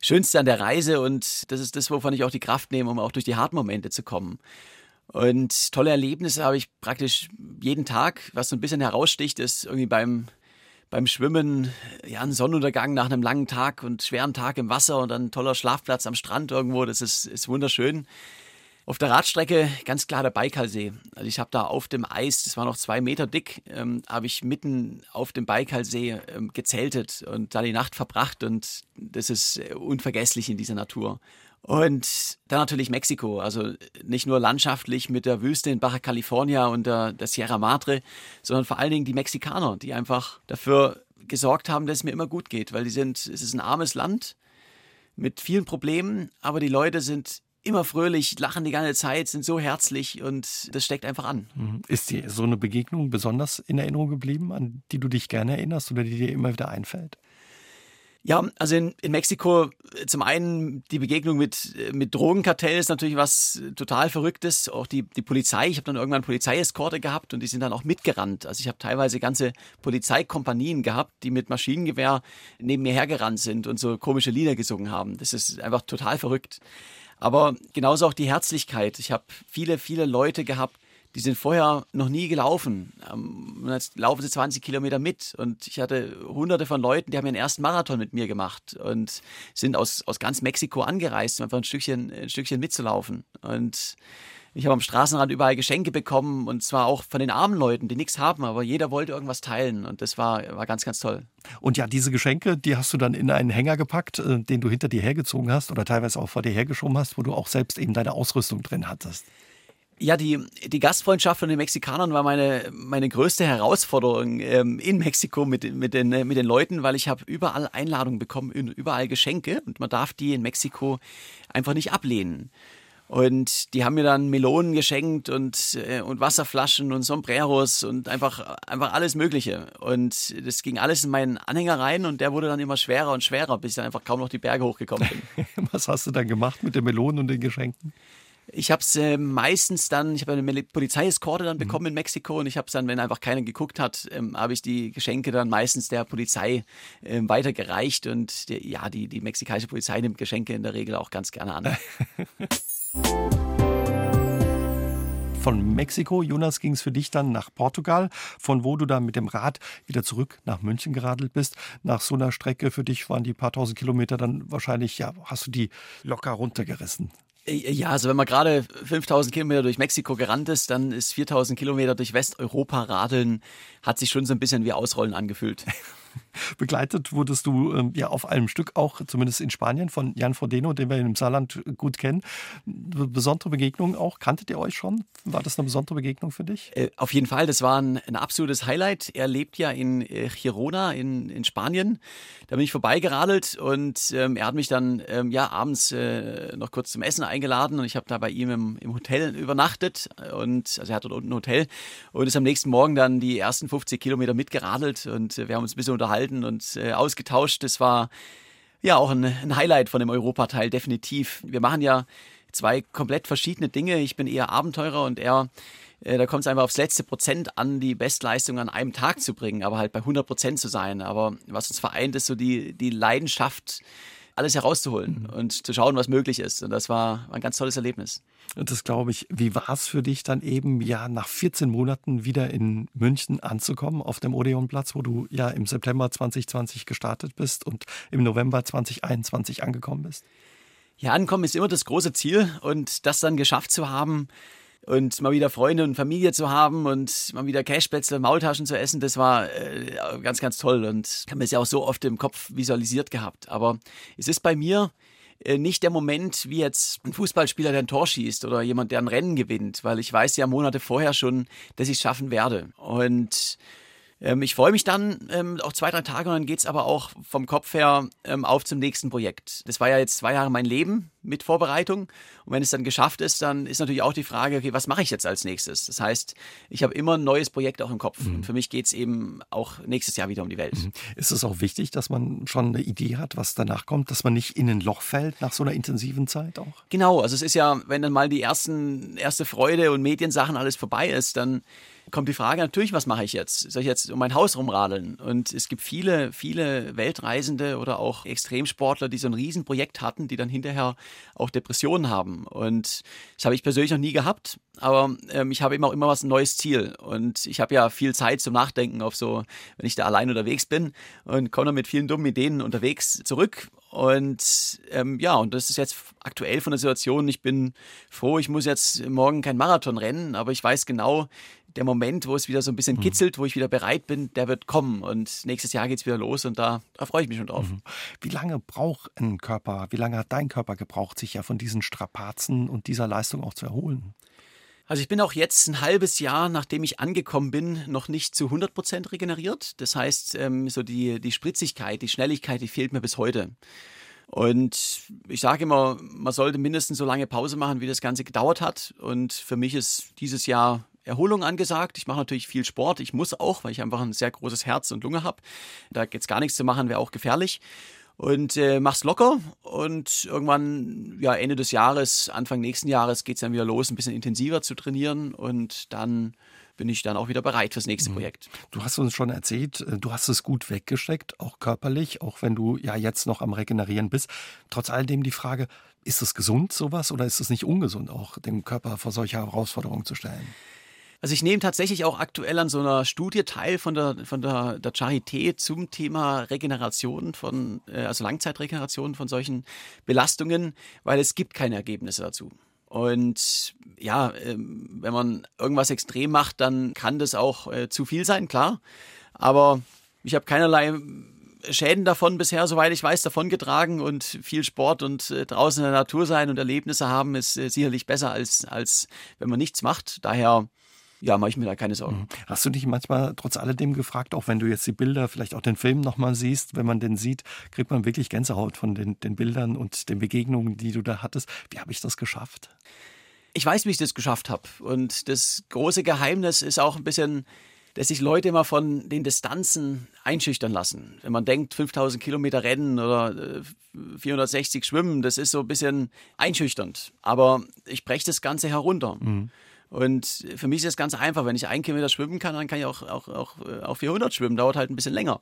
Schönste an der Reise und das ist das, wovon ich auch die Kraft nehme, um auch durch die harten Momente zu kommen. Und tolle Erlebnisse habe ich praktisch jeden Tag. Was so ein bisschen heraussticht, ist irgendwie beim, beim Schwimmen, ja, ein Sonnenuntergang nach einem langen Tag und schweren Tag im Wasser und dann ein toller Schlafplatz am Strand irgendwo. Das ist, ist wunderschön. Auf der Radstrecke ganz klar der Baikalsee. Also ich habe da auf dem Eis, das war noch zwei Meter dick, ähm, habe ich mitten auf dem Baikalsee ähm, gezeltet und da die Nacht verbracht und das ist unvergesslich in dieser Natur. Und dann natürlich Mexiko, also nicht nur landschaftlich mit der Wüste in Baja California und der, der Sierra Madre, sondern vor allen Dingen die Mexikaner, die einfach dafür gesorgt haben, dass es mir immer gut geht, weil die sind, es ist ein armes Land mit vielen Problemen, aber die Leute sind immer fröhlich, lachen die ganze Zeit, sind so herzlich und das steckt einfach an. Mhm. Ist dir so eine Begegnung besonders in Erinnerung geblieben, an die du dich gerne erinnerst oder die dir immer wieder einfällt? Ja, also in, in Mexiko äh, zum einen die Begegnung mit, äh, mit Drogenkartells natürlich was total Verrücktes. Auch die, die Polizei, ich habe dann irgendwann Polizeieskorte gehabt und die sind dann auch mitgerannt. Also ich habe teilweise ganze Polizeikompanien gehabt, die mit Maschinengewehr neben mir hergerannt sind und so komische Lieder gesungen haben. Das ist einfach total verrückt. Aber genauso auch die Herzlichkeit. Ich habe viele, viele Leute gehabt, die sind vorher noch nie gelaufen. Ähm, jetzt laufen sie 20 Kilometer mit. Und ich hatte hunderte von Leuten, die haben ihren ersten Marathon mit mir gemacht und sind aus, aus ganz Mexiko angereist, um einfach ein Stückchen, ein Stückchen mitzulaufen. Und ich habe am Straßenrand überall Geschenke bekommen und zwar auch von den armen Leuten, die nichts haben, aber jeder wollte irgendwas teilen und das war, war ganz, ganz toll. Und ja, diese Geschenke, die hast du dann in einen Hänger gepackt, äh, den du hinter dir hergezogen hast oder teilweise auch vor dir hergeschoben hast, wo du auch selbst eben deine Ausrüstung drin hattest. Ja, die, die Gastfreundschaft von den Mexikanern war meine, meine größte Herausforderung ähm, in Mexiko mit, mit, den, mit den Leuten, weil ich habe überall Einladungen bekommen, überall Geschenke und man darf die in Mexiko einfach nicht ablehnen. Und die haben mir dann Melonen geschenkt und, äh, und Wasserflaschen und Sombreros und einfach, einfach alles Mögliche. Und das ging alles in meinen Anhänger rein und der wurde dann immer schwerer und schwerer, bis ich dann einfach kaum noch die Berge hochgekommen bin. Was hast du dann gemacht mit den Melonen und den Geschenken? Ich habe es äh, meistens dann, ich habe eine Polizeieskorte dann mhm. bekommen mhm. in Mexiko und ich habe es dann, wenn einfach keiner geguckt hat, ähm, habe ich die Geschenke dann meistens der Polizei äh, weitergereicht und die, ja, die, die mexikanische Polizei nimmt Geschenke in der Regel auch ganz gerne an. Von Mexiko, Jonas, ging es für dich dann nach Portugal, von wo du dann mit dem Rad wieder zurück nach München geradelt bist. Nach so einer Strecke für dich waren die paar tausend Kilometer dann wahrscheinlich, ja, hast du die locker runtergerissen. Äh, ja, also wenn man gerade 5000 Kilometer durch Mexiko gerannt ist, dann ist 4000 Kilometer durch Westeuropa radeln, hat sich schon so ein bisschen wie Ausrollen angefühlt. Begleitet wurdest du ähm, ja auf einem Stück auch, zumindest in Spanien, von Jan Frodeno, den wir im Saarland gut kennen. Besondere Begegnung auch. Kanntet ihr euch schon? War das eine besondere Begegnung für dich? Äh, auf jeden Fall, das war ein, ein, absolutes Highlight. Er lebt ja in äh, Girona in, in Spanien. Da bin ich vorbeigeradelt und ähm, er hat mich dann ähm, ja abends äh, noch kurz zum Essen eingeladen und ich habe da bei ihm im, im Hotel übernachtet und also er hat dort unten ein Hotel und ist am nächsten Morgen dann die ersten 50 Kilometer mitgeradelt und äh, wir haben uns ein bisschen unterhalten und äh, ausgetauscht. Das war ja auch ein, ein Highlight von dem Europateil, definitiv. Wir machen ja zwei komplett verschiedene Dinge. Ich bin eher Abenteurer und er, äh, da kommt es einfach aufs letzte Prozent an, die Bestleistung an einem Tag zu bringen, aber halt bei 100 Prozent zu sein. Aber was uns vereint, ist so die, die Leidenschaft, alles herauszuholen mhm. und zu schauen, was möglich ist. Und das war ein ganz tolles Erlebnis. Und das glaube ich. Wie war es für dich dann eben, ja, nach 14 Monaten wieder in München anzukommen, auf dem Odeonplatz, wo du ja im September 2020 gestartet bist und im November 2021 angekommen bist? Ja, ankommen ist immer das große Ziel und das dann geschafft zu haben, und mal wieder Freunde und Familie zu haben und mal wieder Cashplätze, Maultaschen zu essen, das war äh, ganz, ganz toll und ich habe es ja auch so oft im Kopf visualisiert gehabt. Aber es ist bei mir äh, nicht der Moment, wie jetzt ein Fußballspieler, der ein Tor schießt oder jemand, der ein Rennen gewinnt, weil ich weiß ja Monate vorher schon, dass ich es schaffen werde. Und ähm, ich freue mich dann ähm, auch zwei, drei Tage und dann geht es aber auch vom Kopf her ähm, auf zum nächsten Projekt. Das war ja jetzt zwei Jahre mein Leben mit Vorbereitung. Und wenn es dann geschafft ist, dann ist natürlich auch die Frage, okay, was mache ich jetzt als nächstes? Das heißt, ich habe immer ein neues Projekt auch im Kopf. Mhm. Und für mich geht es eben auch nächstes Jahr wieder um die Welt. Mhm. Ist es auch wichtig, dass man schon eine Idee hat, was danach kommt, dass man nicht in ein Loch fällt nach so einer intensiven Zeit auch? Genau, also es ist ja, wenn dann mal die ersten, erste Freude und Mediensachen alles vorbei ist, dann kommt die Frage natürlich, was mache ich jetzt? Soll ich jetzt um mein Haus rumradeln? Und es gibt viele, viele Weltreisende oder auch Extremsportler, die so ein Riesenprojekt hatten, die dann hinterher auch Depressionen haben. Und das habe ich persönlich noch nie gehabt, aber ähm, ich habe immer auch immer was ein neues Ziel. Und ich habe ja viel Zeit zum Nachdenken auf so, wenn ich da allein unterwegs bin und komme dann mit vielen dummen Ideen unterwegs zurück und ähm, ja, und das ist jetzt aktuell von der Situation. Ich bin froh, ich muss jetzt morgen kein Marathon rennen, aber ich weiß genau, der Moment, wo es wieder so ein bisschen mhm. kitzelt, wo ich wieder bereit bin, der wird kommen. Und nächstes Jahr geht es wieder los und da, da freue ich mich schon drauf. Mhm. Wie lange braucht ein Körper, wie lange hat dein Körper gebraucht, sich ja von diesen Strapazen und dieser Leistung auch zu erholen? Also ich bin auch jetzt ein halbes Jahr, nachdem ich angekommen bin, noch nicht zu 100 Prozent regeneriert. Das heißt, ähm, so die, die Spritzigkeit, die Schnelligkeit, die fehlt mir bis heute. Und ich sage immer, man sollte mindestens so lange Pause machen, wie das Ganze gedauert hat. Und für mich ist dieses Jahr Erholung angesagt. Ich mache natürlich viel Sport. Ich muss auch, weil ich einfach ein sehr großes Herz und Lunge habe. Da geht es gar nichts zu machen, wäre auch gefährlich. und äh, mach's locker und irgendwann, ja, Ende des Jahres, Anfang nächsten Jahres geht's dann wieder los, ein bisschen intensiver zu trainieren und dann bin ich dann auch wieder bereit fürs nächste mhm. Projekt. Du hast uns schon erzählt, äh, du hast es gut weggesteckt, auch körperlich, auch wenn du ja jetzt noch am Regenerieren bist. Trotz alledem die Frage, ist es gesund sowas oder ist es nicht ungesund, auch den Körper vor solcher Herausforderung zu stellen? Also ich nehme tatsächlich auch aktuell an so einer Studie teil von der, von der, der Charité zum Thema Regeneration von, äh, also Langzeitregeneration von solchen Belastungen, weil es gibt keine Ergebnisse dazu. Und ja, ähm, wenn man irgendwas extrem macht, dann kann das auch äh, zu viel sein, klar. Aber ich habe keinerlei Schäden davon bisher, soweit ich weiß, davongetragen und viel Sport und äh, draußen in der Natur sein und Erlebnisse haben ist sicherlich besser als, als wenn man nichts macht. Daher ja, mache ich mir da keine Sorgen. Mhm. Hast du dich manchmal trotz alledem gefragt, auch wenn du jetzt die Bilder, vielleicht auch den Film nochmal siehst, wenn man den sieht, kriegt man wirklich Gänsehaut von den, den Bildern und den Begegnungen, die du da hattest. Wie habe ich das geschafft? Ich weiß, wie ich das geschafft habe. Und das große Geheimnis ist auch ein bisschen, dass sich Leute immer von den Distanzen einschüchtern lassen. Wenn man denkt, 5000 Kilometer Rennen oder 460 äh, Schwimmen, das ist so ein bisschen einschüchternd. Aber ich breche das Ganze herunter. Mhm. Und für mich ist es ganz einfach, wenn ich einen Kilometer schwimmen kann, dann kann ich auch, auch, auch, äh, auch 400 schwimmen, dauert halt ein bisschen länger.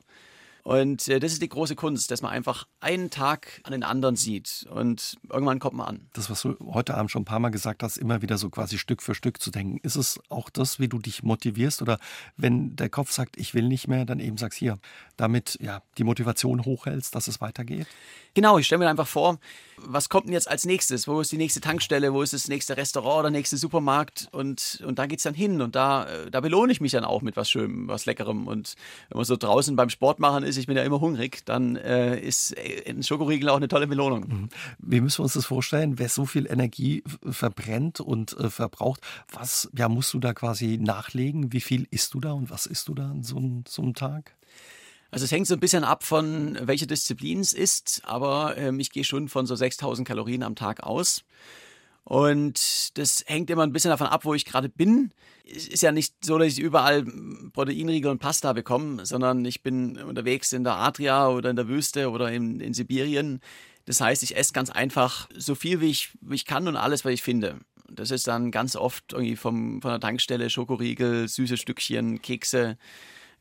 Und äh, das ist die große Kunst, dass man einfach einen Tag an den anderen sieht und irgendwann kommt man an. Das, was du heute Abend schon ein paar Mal gesagt hast, immer wieder so quasi Stück für Stück zu denken. Ist es auch das, wie du dich motivierst oder wenn der Kopf sagt, ich will nicht mehr, dann eben sagst, hier, damit ja die Motivation hochhältst, dass es weitergeht? Genau, ich stelle mir einfach vor, was kommt denn jetzt als nächstes? Wo ist die nächste Tankstelle? Wo ist das nächste Restaurant oder nächste Supermarkt? Und, und da geht es dann hin und da, äh, da belohne ich mich dann auch mit was Schönem, was Leckerem. Und wenn man so draußen beim Sport machen ist, ich bin ja immer hungrig, dann äh, ist äh, ein Schokoriegel auch eine tolle Belohnung. Mhm. Wie müssen wir uns das vorstellen? Wer so viel Energie verbrennt und äh, verbraucht, was ja, musst du da quasi nachlegen? Wie viel isst du da und was isst du da an so, so einem Tag? Also es hängt so ein bisschen ab von welcher Disziplin es ist, aber ähm, ich gehe schon von so 6000 Kalorien am Tag aus. Und das hängt immer ein bisschen davon ab, wo ich gerade bin. Es ist ja nicht so, dass ich überall Proteinriegel und Pasta bekomme, sondern ich bin unterwegs in der Adria oder in der Wüste oder in, in Sibirien. Das heißt, ich esse ganz einfach so viel, wie ich, wie ich kann und alles, was ich finde. Das ist dann ganz oft irgendwie vom, von der Tankstelle Schokoriegel, süße Stückchen, Kekse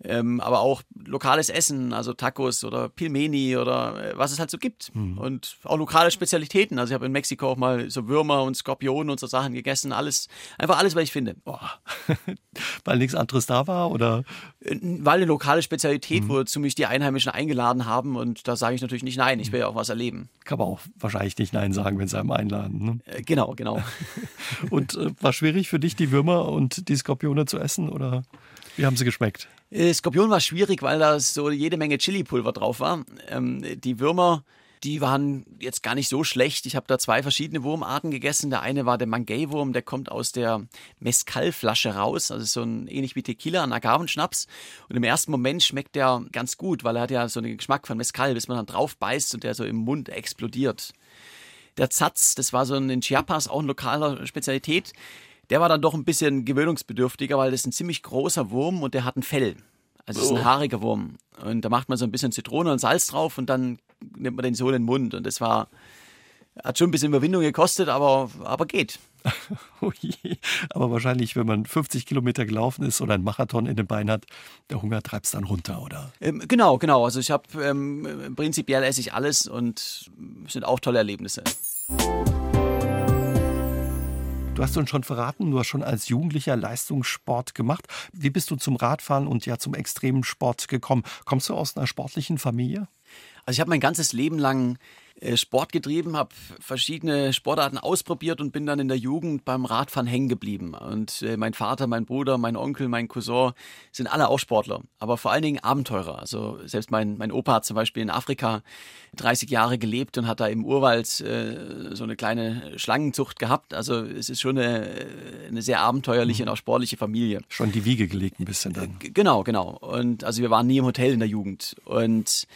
ähm, aber auch lokales Essen, also Tacos oder Pilmeni oder äh, was es halt so gibt. Mhm. Und auch lokale Spezialitäten. Also ich habe in Mexiko auch mal so Würmer und Skorpionen und so Sachen gegessen. Alles, einfach alles, was ich finde. Weil nichts anderes da war oder? Äh, weil eine lokale Spezialität, mhm. wozu mich die Einheimischen eingeladen haben. Und da sage ich natürlich nicht nein. Ich will ja auch was erleben. Kann man auch wahrscheinlich nicht nein sagen, wenn sie einem einladen. Ne? Äh, genau, genau. und äh, war schwierig für dich, die Würmer und die Skorpione zu essen oder? Wie haben sie geschmeckt? Äh, Skorpion war schwierig, weil da so jede Menge Chili-Pulver drauf war. Ähm, die Würmer, die waren jetzt gar nicht so schlecht. Ich habe da zwei verschiedene Wurmarten gegessen. Der eine war der Mangay-Wurm, der kommt aus der Mezcal-Flasche raus, also so ein ähnlich wie Tequila, ein Agavenschnaps. Und im ersten Moment schmeckt der ganz gut, weil er hat ja so einen Geschmack von Mezcal, bis man dann drauf beißt und der so im Mund explodiert. Der Zatz, das war so ein in Chiapas auch eine lokale Spezialität. Der war dann doch ein bisschen gewöhnungsbedürftiger, weil das ist ein ziemlich großer Wurm und der hat ein Fell. Also es ist ein oh. haariger Wurm. Und da macht man so ein bisschen Zitrone und Salz drauf und dann nimmt man den so in den Mund. Und das war, hat schon ein bisschen Überwindung gekostet, aber, aber geht. oh je. Aber wahrscheinlich, wenn man 50 Kilometer gelaufen ist oder einen Marathon in den Beinen hat, der Hunger treibt es dann runter, oder? Ähm, genau, genau. Also ich habe ähm, prinzipiell esse ich alles und es sind auch tolle Erlebnisse. Du hast uns schon verraten, du hast schon als Jugendlicher Leistungssport gemacht. Wie bist du zum Radfahren und ja zum extremen Sport gekommen? Kommst du aus einer sportlichen Familie? Also ich habe mein ganzes Leben lang äh, Sport getrieben, habe verschiedene Sportarten ausprobiert und bin dann in der Jugend beim Radfahren hängen geblieben. Und äh, mein Vater, mein Bruder, mein Onkel, mein Cousin sind alle auch Sportler, aber vor allen Dingen Abenteurer. Also selbst mein, mein Opa hat zum Beispiel in Afrika 30 Jahre gelebt und hat da im Urwald äh, so eine kleine Schlangenzucht gehabt. Also es ist schon eine, eine sehr abenteuerliche mhm. und auch sportliche Familie. Schon die Wiege gelegt ein bisschen dann. Genau, genau. Und also wir waren nie im Hotel in der Jugend. Und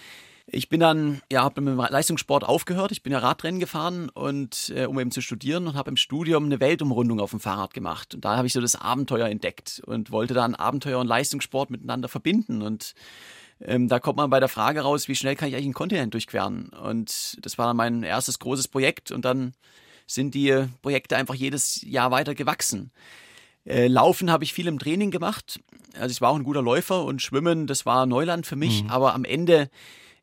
ich bin dann, ja, habe mit dem Leistungssport aufgehört. Ich bin ja Radrennen gefahren und äh, um eben zu studieren und habe im Studium eine Weltumrundung auf dem Fahrrad gemacht. Und da habe ich so das Abenteuer entdeckt und wollte dann Abenteuer und Leistungssport miteinander verbinden und ähm, da kommt man bei der Frage raus, wie schnell kann ich eigentlich einen Kontinent durchqueren? Und das war mein erstes großes Projekt und dann sind die Projekte einfach jedes Jahr weiter gewachsen. Äh, Laufen habe ich viel im Training gemacht. Also ich war auch ein guter Läufer und Schwimmen, das war Neuland für mich. Mhm. Aber am Ende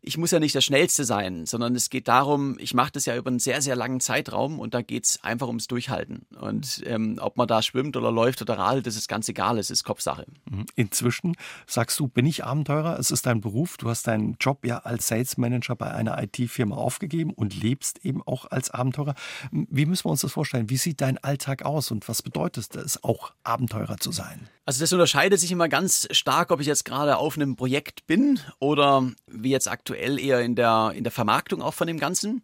ich muss ja nicht der Schnellste sein, sondern es geht darum, ich mache das ja über einen sehr, sehr langen Zeitraum und da geht es einfach ums Durchhalten. Und ähm, ob man da schwimmt oder läuft oder radelt, das ist ganz egal, es ist Kopfsache. Mhm. Inzwischen sagst du, bin ich Abenteurer, es ist dein Beruf, du hast deinen Job ja als Sales Manager bei einer IT-Firma aufgegeben und lebst eben auch als Abenteurer. Wie müssen wir uns das vorstellen? Wie sieht dein Alltag aus und was bedeutet es auch, Abenteurer zu sein? Also das unterscheidet sich immer ganz stark, ob ich jetzt gerade auf einem Projekt bin oder wie jetzt aktuell eher in der, in der Vermarktung auch von dem Ganzen.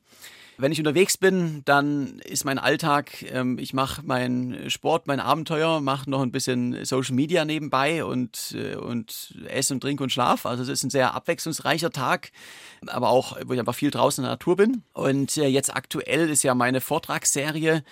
Wenn ich unterwegs bin, dann ist mein Alltag, ähm, ich mache meinen Sport, mein Abenteuer, mache noch ein bisschen Social Media nebenbei und, äh, und esse und trinke und schlaf. Also es ist ein sehr abwechslungsreicher Tag, aber auch, wo ich einfach viel draußen in der Natur bin. Und äh, jetzt aktuell ist ja meine Vortragsserie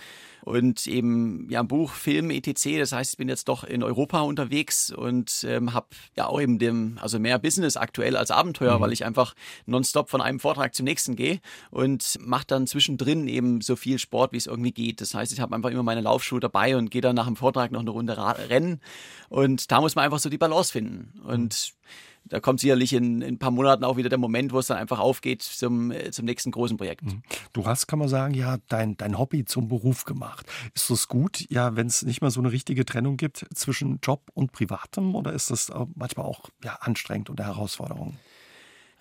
und eben ja Buch, Film, etc. Das heißt, ich bin jetzt doch in Europa unterwegs und ähm, habe ja auch eben dem, also mehr Business aktuell als Abenteuer, mhm. weil ich einfach nonstop von einem Vortrag zum nächsten gehe und mache dann zwischendrin eben so viel Sport, wie es irgendwie geht. Das heißt, ich habe einfach immer meine Laufschuhe dabei und gehe dann nach dem Vortrag noch eine Runde rennen und da muss man einfach so die Balance finden und mhm da kommt sicherlich in, in, ein paar Monaten auch wieder der Moment, wo es dann einfach aufgeht zum, äh, zum nächsten großen Projekt. Mhm. Du hast, kann man sagen, ja, dein, dein Hobby zum Beruf gemacht. Ist das gut, ja, wenn es nicht mehr so eine richtige Trennung gibt zwischen Job und Privatem oder ist das manchmal auch ja, anstrengend und eine Herausforderung?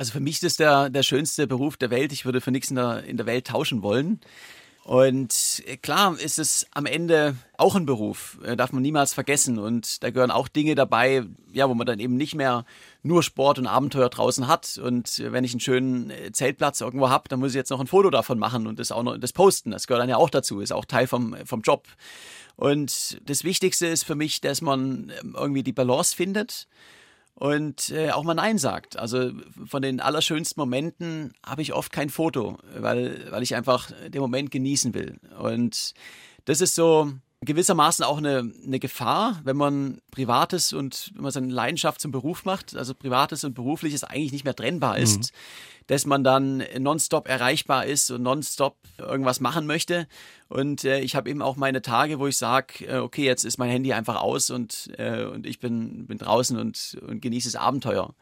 Also für mich ist das der, der schönste Beruf der Welt. Ich würde für nichts in der, in der Welt tauschen wollen. Und äh, klar ist es am Ende auch ein Beruf, äh, darf man niemals vergessen. Und da gehören auch Dinge dabei, ja, wo man dann eben nicht mehr nur Sport und Abenteuer draußen hat. Und äh, wenn ich einen schönen Zeltplatz irgendwo habe, dann muss ich jetzt noch ein Foto davon machen und das auch noch das posten. Das gehört dann ja auch dazu, ist auch Teil vom, vom Job. Und das Wichtigste ist für mich, dass man ähm, irgendwie die Balance findet und äh, auch mal Nein sagt. Also von den allerschönsten Momenten habe ich oft kein Foto, weil, weil ich einfach den Moment genießen will. Und das ist so gewissermaßen auch eine, eine Gefahr, wenn man Privates und wenn man seine Leidenschaft zum Beruf macht, also Privates und Berufliches eigentlich nicht mehr trennbar ist. Mhm dass man dann nonstop erreichbar ist und nonstop irgendwas machen möchte. Und äh, ich habe eben auch meine Tage, wo ich sage, äh, okay, jetzt ist mein Handy einfach aus und, äh, und ich bin, bin draußen und, und genieße das Abenteuer.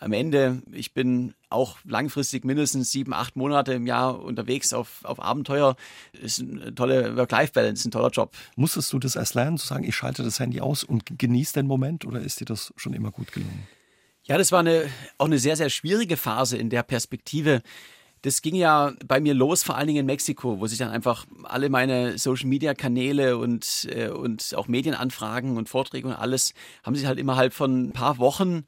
Am Ende, ich bin auch langfristig mindestens sieben, acht Monate im Jahr unterwegs auf, auf Abenteuer. Ist eine tolle Work-Life-Balance, ein toller Job. Musstest du das erst lernen, zu sagen, ich schalte das Handy aus und genieße den Moment oder ist dir das schon immer gut gelungen? Ja, das war eine, auch eine sehr, sehr schwierige Phase in der Perspektive. Das ging ja bei mir los, vor allen Dingen in Mexiko, wo sich dann einfach alle meine Social-Media-Kanäle und, äh, und auch Medienanfragen und Vorträge und alles haben sich halt innerhalb von ein paar Wochen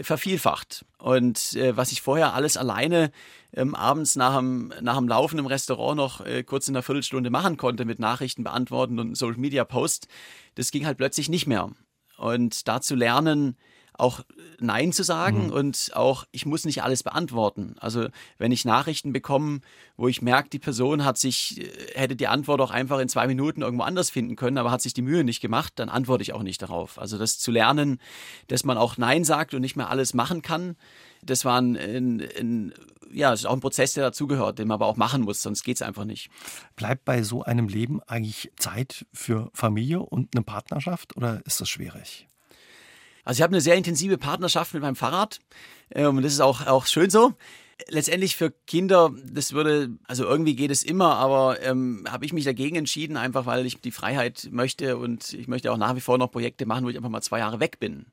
vervielfacht. Und äh, was ich vorher alles alleine ähm, abends nach dem, nach dem Laufen im Restaurant noch äh, kurz in einer Viertelstunde machen konnte mit Nachrichten beantworten und Social-Media-Post, das ging halt plötzlich nicht mehr. Und da zu lernen, auch Nein zu sagen mhm. und auch, ich muss nicht alles beantworten. Also wenn ich Nachrichten bekomme, wo ich merke, die Person hat sich, äh, hätte die Antwort auch einfach in zwei Minuten irgendwo anders finden können, aber hat sich die Mühe nicht gemacht, dann antworte ich auch nicht darauf. Also das zu lernen, dass man auch Nein sagt und nicht mehr alles machen kann, das war ein, ein, ein ja, ist auch ein Prozess, der dazugehört, den man aber auch machen muss, sonst geht es einfach nicht. Bleibt bei so einem Leben eigentlich Zeit für Familie und eine Partnerschaft oder ist das schwierig? Also ich habe eine sehr intensive Partnerschaft mit meinem Fahrrad ähm, und das ist auch, auch schön so. Letztendlich für Kinder, das würde, also irgendwie geht es immer, aber ähm, habe ich mich dagegen entschieden, einfach weil ich die Freiheit möchte und ich möchte auch nach wie vor noch Projekte machen, wo ich einfach mal zwei Jahre weg bin.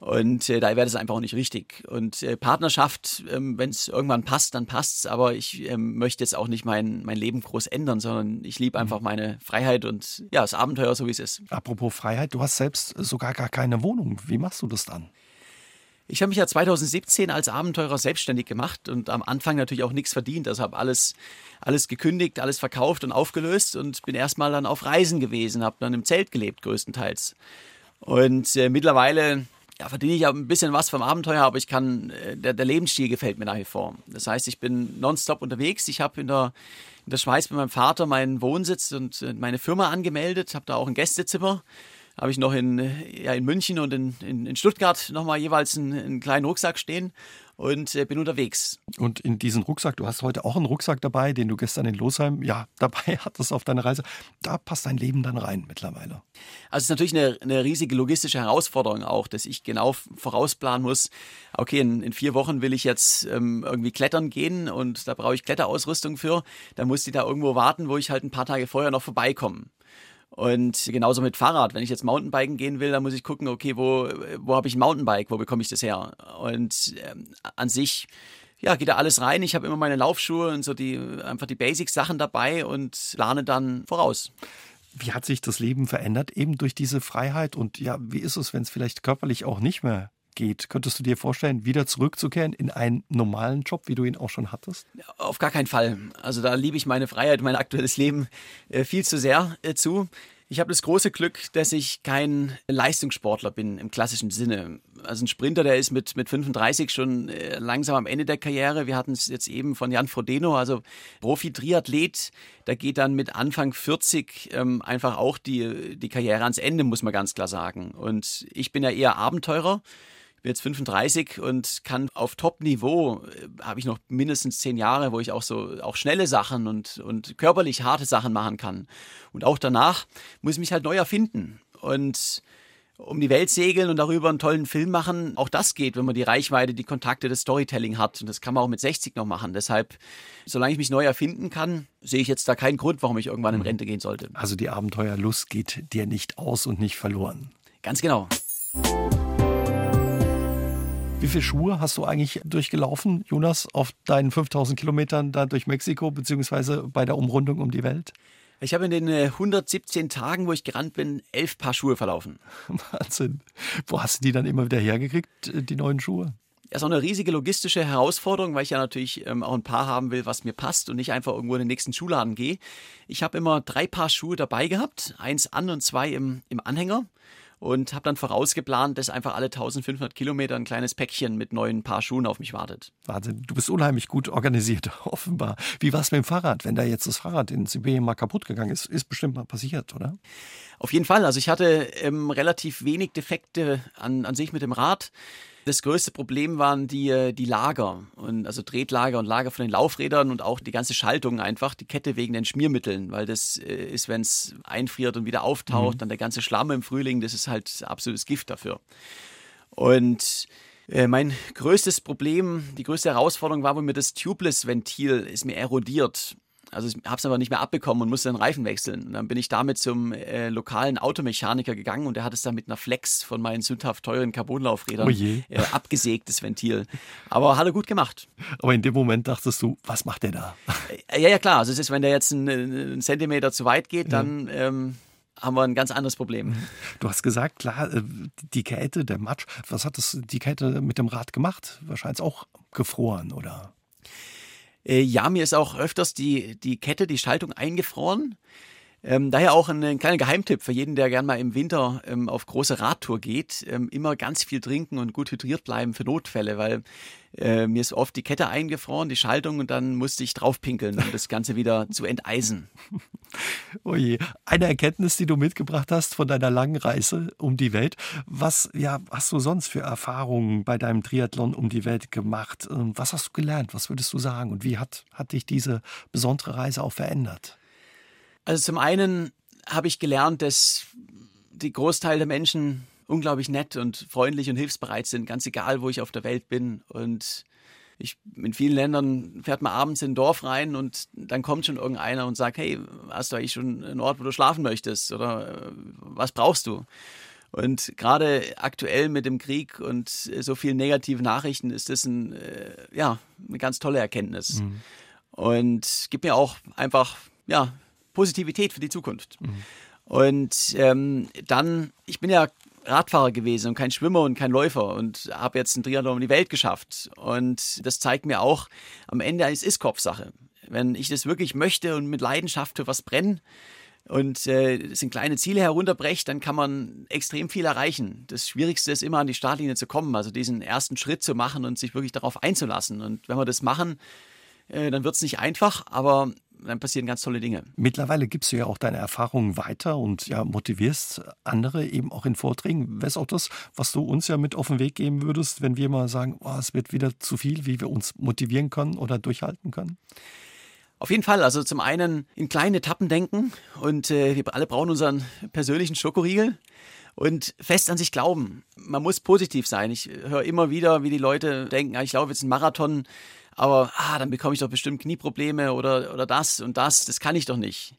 Und äh, da wäre das einfach auch nicht richtig. Und äh, Partnerschaft, ähm, wenn es irgendwann passt, dann passt's. Aber ich ähm, möchte jetzt auch nicht mein, mein Leben groß ändern, sondern ich liebe einfach mhm. meine Freiheit und ja, das Abenteuer, so wie es ist. Apropos Freiheit, du hast selbst sogar gar keine Wohnung. Wie machst du das dann? Ich habe mich ja 2017 als Abenteurer selbstständig gemacht und am Anfang natürlich auch nichts verdient. Also habe alles, alles gekündigt, alles verkauft und aufgelöst und bin erstmal dann auf Reisen gewesen, habe dann im Zelt gelebt größtenteils. Und äh, mittlerweile ja, verdiene ich ja ein bisschen was vom Abenteuer, aber ich kann, äh, der, der Lebensstil gefällt mir nach wie vor. Das heißt, ich bin nonstop unterwegs. Ich habe in der, in der Schweiz bei meinem Vater meinen Wohnsitz und äh, meine Firma angemeldet, habe da auch ein Gästezimmer habe ich noch in, ja, in München und in, in, in Stuttgart nochmal jeweils einen, einen kleinen Rucksack stehen und äh, bin unterwegs. Und in diesen Rucksack, du hast heute auch einen Rucksack dabei, den du gestern in Losheim ja dabei hattest auf deiner Reise. Da passt dein Leben dann rein mittlerweile. Also es ist natürlich eine, eine riesige logistische Herausforderung auch, dass ich genau vorausplanen muss. Okay, in, in vier Wochen will ich jetzt ähm, irgendwie klettern gehen und da brauche ich Kletterausrüstung für. Da muss die da irgendwo warten, wo ich halt ein paar Tage vorher noch vorbeikomme. Und genauso mit Fahrrad. Wenn ich jetzt Mountainbiken gehen will, dann muss ich gucken, okay, wo, wo habe ich ein Mountainbike, wo bekomme ich das her? Und ähm, an sich, ja, geht da alles rein. Ich habe immer meine Laufschuhe und so die, einfach die Basic-Sachen dabei und plane dann voraus. Wie hat sich das Leben verändert, eben durch diese Freiheit? Und ja, wie ist es, wenn es vielleicht körperlich auch nicht mehr geht. Könntest du dir vorstellen, wieder zurückzukehren in einen normalen Job, wie du ihn auch schon hattest? Auf gar keinen Fall. Also da liebe ich meine Freiheit, mein aktuelles Leben äh, viel zu sehr äh, zu. Ich habe das große Glück, dass ich kein Leistungssportler bin im klassischen Sinne. Also ein Sprinter, der ist mit, mit 35 schon äh, langsam am Ende der Karriere. Wir hatten es jetzt eben von Jan Frodeno, also Profi-Triathlet. Da geht dann mit Anfang 40 ähm, einfach auch die, die Karriere ans Ende, muss man ganz klar sagen. Und ich bin ja eher Abenteurer bin jetzt 35 und kann auf Top-Niveau, äh, habe ich noch mindestens zehn Jahre, wo ich auch so auch schnelle Sachen und, und körperlich harte Sachen machen kann. Und auch danach muss ich mich halt neu erfinden. Und um die Welt segeln und darüber einen tollen Film machen, auch das geht, wenn man die Reichweite, die Kontakte, das Storytelling hat. Und das kann man auch mit 60 noch machen. Deshalb, solange ich mich neu erfinden kann, sehe ich jetzt da keinen Grund, warum ich irgendwann in mhm. Rente gehen sollte. Also die Abenteuerlust geht dir nicht aus und nicht verloren. Ganz genau. Wie viele Schuhe hast du eigentlich durchgelaufen, Jonas, auf deinen 5000 Kilometern da durch Mexiko, beziehungsweise bei der Umrundung um die Welt? Ich habe in den 117 äh, Tagen, wo ich gerannt bin, elf Paar Schuhe verlaufen. Wahnsinn. Wo hast du die dann immer wieder hergekriegt, äh, die neuen Schuhe? Ja, so eine riesige logistische Herausforderung, weil ich ja natürlich ähm, auch ein Paar haben will, was mir passt und nicht einfach irgendwo in den nächsten Schuhladen gehe. Ich habe immer drei Paar Schuhe dabei gehabt, eins an und zwei im, im Anhänger und habe dann vorausgeplant, dass einfach alle 1500 Kilometer ein kleines Päckchen mit neuen Paar Schuhen auf mich wartet. Wahnsinn, du bist unheimlich gut organisiert, offenbar. Wie war es mit dem Fahrrad? Wenn da jetzt das Fahrrad in Sibirien mal kaputt gegangen ist, ist bestimmt mal passiert, oder? Auf jeden Fall. Also ich hatte ähm, relativ wenig Defekte an, an sich mit dem Rad. Das größte Problem waren die, äh, die Lager, und also Tretlager und Lager von den Laufrädern und auch die ganze Schaltung einfach, die Kette wegen den Schmiermitteln, weil das äh, ist, wenn es einfriert und wieder auftaucht, mhm. dann der ganze Schlamm im Frühling, das ist halt absolutes Gift dafür. Und äh, mein größtes Problem, die größte Herausforderung war, wo mir das Tubeless-Ventil ist mir erodiert. Also ich habe es aber nicht mehr abbekommen und musste den Reifen wechseln. Und dann bin ich damit zum äh, lokalen Automechaniker gegangen und der hat es dann mit einer Flex von meinen sündhaft teuren Carbonlaufrädern oh äh, abgesägt, das Ventil. Aber hat er gut gemacht. Aber in dem Moment dachtest du, was macht der da? Äh, ja, ja klar. Also es ist, wenn der jetzt einen, einen Zentimeter zu weit geht, dann... Ja. Ähm, haben wir ein ganz anderes Problem. Du hast gesagt, klar, äh, die Kälte, der Matsch, was hat das, die Kälte mit dem Rad gemacht? Wahrscheinlich auch gefroren, oder? Äh, ja, mir ist auch öfters die, die Kette, die Schaltung eingefroren. Ähm, daher auch ein, ein, kleiner Geheimtipp für jeden, der gern mal im Winter ähm, auf große Radtour geht. Ähm, immer ganz viel trinken und gut hydriert bleiben für Notfälle, weil äh, mir ist oft die Kette eingefroren, die Schaltung und dann musste ich draufpinkeln, um das Ganze wieder zu enteisen. Oje, eine Erkenntnis, die du mitgebracht hast von deiner langen Reise um die Welt. Was ja, hast du sonst für Erfahrungen bei deinem Triathlon um die Welt gemacht? Ähm, was hast du gelernt? Was würdest du sagen? Und wie hat, hat dich diese besondere Reise auch verändert? Also zum einen habe ich gelernt, dass die Großteil der Menschen unglaublich nett und freundlich und hilfsbereit sind, ganz egal, wo ich auf der Welt bin. Und ich, in vielen Ländern fährt man abends in ein Dorf rein und dann kommt schon irgendeiner und sagt, hey, hast du eigentlich schon einen Ort, wo du schlafen möchtest? Oder äh, was brauchst du? Und gerade aktuell mit dem Krieg und so vielen negativen Nachrichten ist das ein, äh, ja, eine ganz tolle Erkenntnis. Mhm. Und gibt mir auch einfach, ja, Positivität für die Zukunft. Mhm. Und ähm, dann, ich bin ja Radfahrer gewesen und kein Schwimmer und kein Läufer und habe jetzt einen Triathlon um die Welt geschafft. Und das zeigt mir auch, am Ende es ist Kopfsache. Wenn ich das wirklich möchte und mit Leidenschaft für was brenne und äh, es in kleine Ziele herunterbreche, dann kann man extrem viel erreichen. Das Schwierigste ist immer an die Startlinie zu kommen, also diesen ersten Schritt zu machen und sich wirklich darauf einzulassen. Und wenn wir das machen, äh, dann wird es nicht einfach, aber dann passieren ganz tolle Dinge. Mittlerweile gibst du ja auch deine Erfahrungen weiter und ja motivierst andere eben auch in Vorträgen. Wäre auch das, was du uns ja mit auf den Weg geben würdest, wenn wir mal sagen, oh, es wird wieder zu viel, wie wir uns motivieren können oder durchhalten können? Auf jeden Fall. Also zum einen in kleinen Etappen denken und äh, wir alle brauchen unseren persönlichen Schokoriegel und fest an sich glauben. Man muss positiv sein. Ich höre immer wieder, wie die Leute denken, ich laufe jetzt einen Marathon, aber ah, dann bekomme ich doch bestimmt Knieprobleme oder, oder das und das. Das kann ich doch nicht.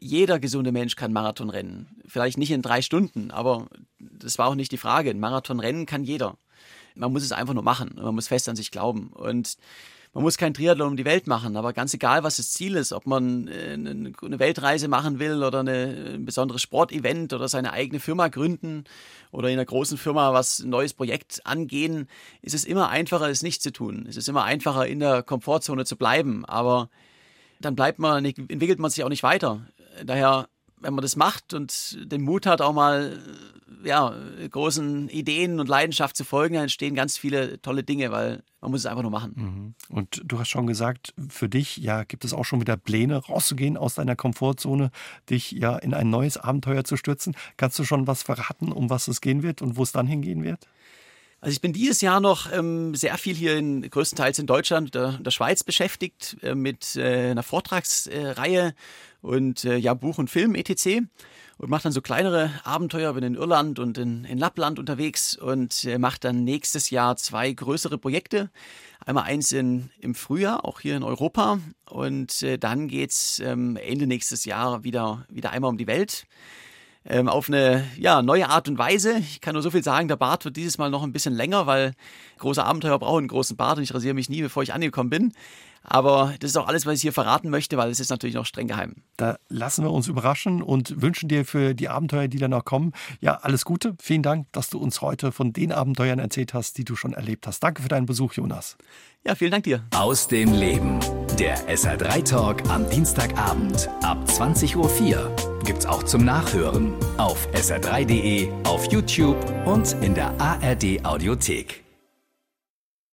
Jeder gesunde Mensch kann Marathon rennen. Vielleicht nicht in drei Stunden, aber das war auch nicht die Frage. Ein Marathon rennen kann jeder. Man muss es einfach nur machen. Man muss fest an sich glauben. Und man muss kein Triathlon um die Welt machen, aber ganz egal, was das Ziel ist, ob man äh, eine Weltreise machen will oder eine, ein besonderes Sportevent oder seine eigene Firma gründen oder in einer großen Firma was ein neues Projekt angehen, ist es immer einfacher, es nicht zu tun. Es ist immer einfacher, in der Komfortzone zu bleiben, aber dann bleibt man, entwickelt man sich auch nicht weiter. Daher, wenn man das macht und den Mut hat, auch mal ja, großen Ideen und Leidenschaft zu folgen, dann entstehen ganz viele tolle Dinge, weil man muss es einfach nur machen. Mhm. Und du hast schon gesagt, für dich ja gibt es auch schon wieder Pläne, rauszugehen aus deiner Komfortzone, dich ja in ein neues Abenteuer zu stürzen. Kannst du schon was verraten, um was es gehen wird und wo es dann hingehen wird? Also ich bin dieses Jahr noch ähm, sehr viel hier in, größtenteils in Deutschland und der, der Schweiz beschäftigt äh, mit äh, einer Vortragsreihe und äh, ja Buch und Film etc und macht dann so kleinere Abenteuer, bin in Irland und in, in Lappland unterwegs und äh, macht dann nächstes Jahr zwei größere Projekte. Einmal eins in, im Frühjahr, auch hier in Europa und äh, dann geht's ähm, Ende nächstes Jahr wieder, wieder einmal um die Welt. Ähm, auf eine ja, neue Art und Weise. Ich kann nur so viel sagen, der Bart wird dieses Mal noch ein bisschen länger, weil große Abenteuer brauchen einen großen Bart und ich rasiere mich nie, bevor ich angekommen bin. Aber das ist auch alles, was ich hier verraten möchte, weil es ist natürlich noch streng geheim. Da lassen wir uns überraschen und wünschen dir für die Abenteuer, die da noch kommen, ja, alles Gute. Vielen Dank, dass du uns heute von den Abenteuern erzählt hast, die du schon erlebt hast. Danke für deinen Besuch, Jonas. Ja, vielen Dank dir. Aus dem Leben. Der SR3 Talk am Dienstagabend ab 20.04 Uhr gibt's auch zum Nachhören auf sr3.de, auf YouTube und in der ARD Audiothek.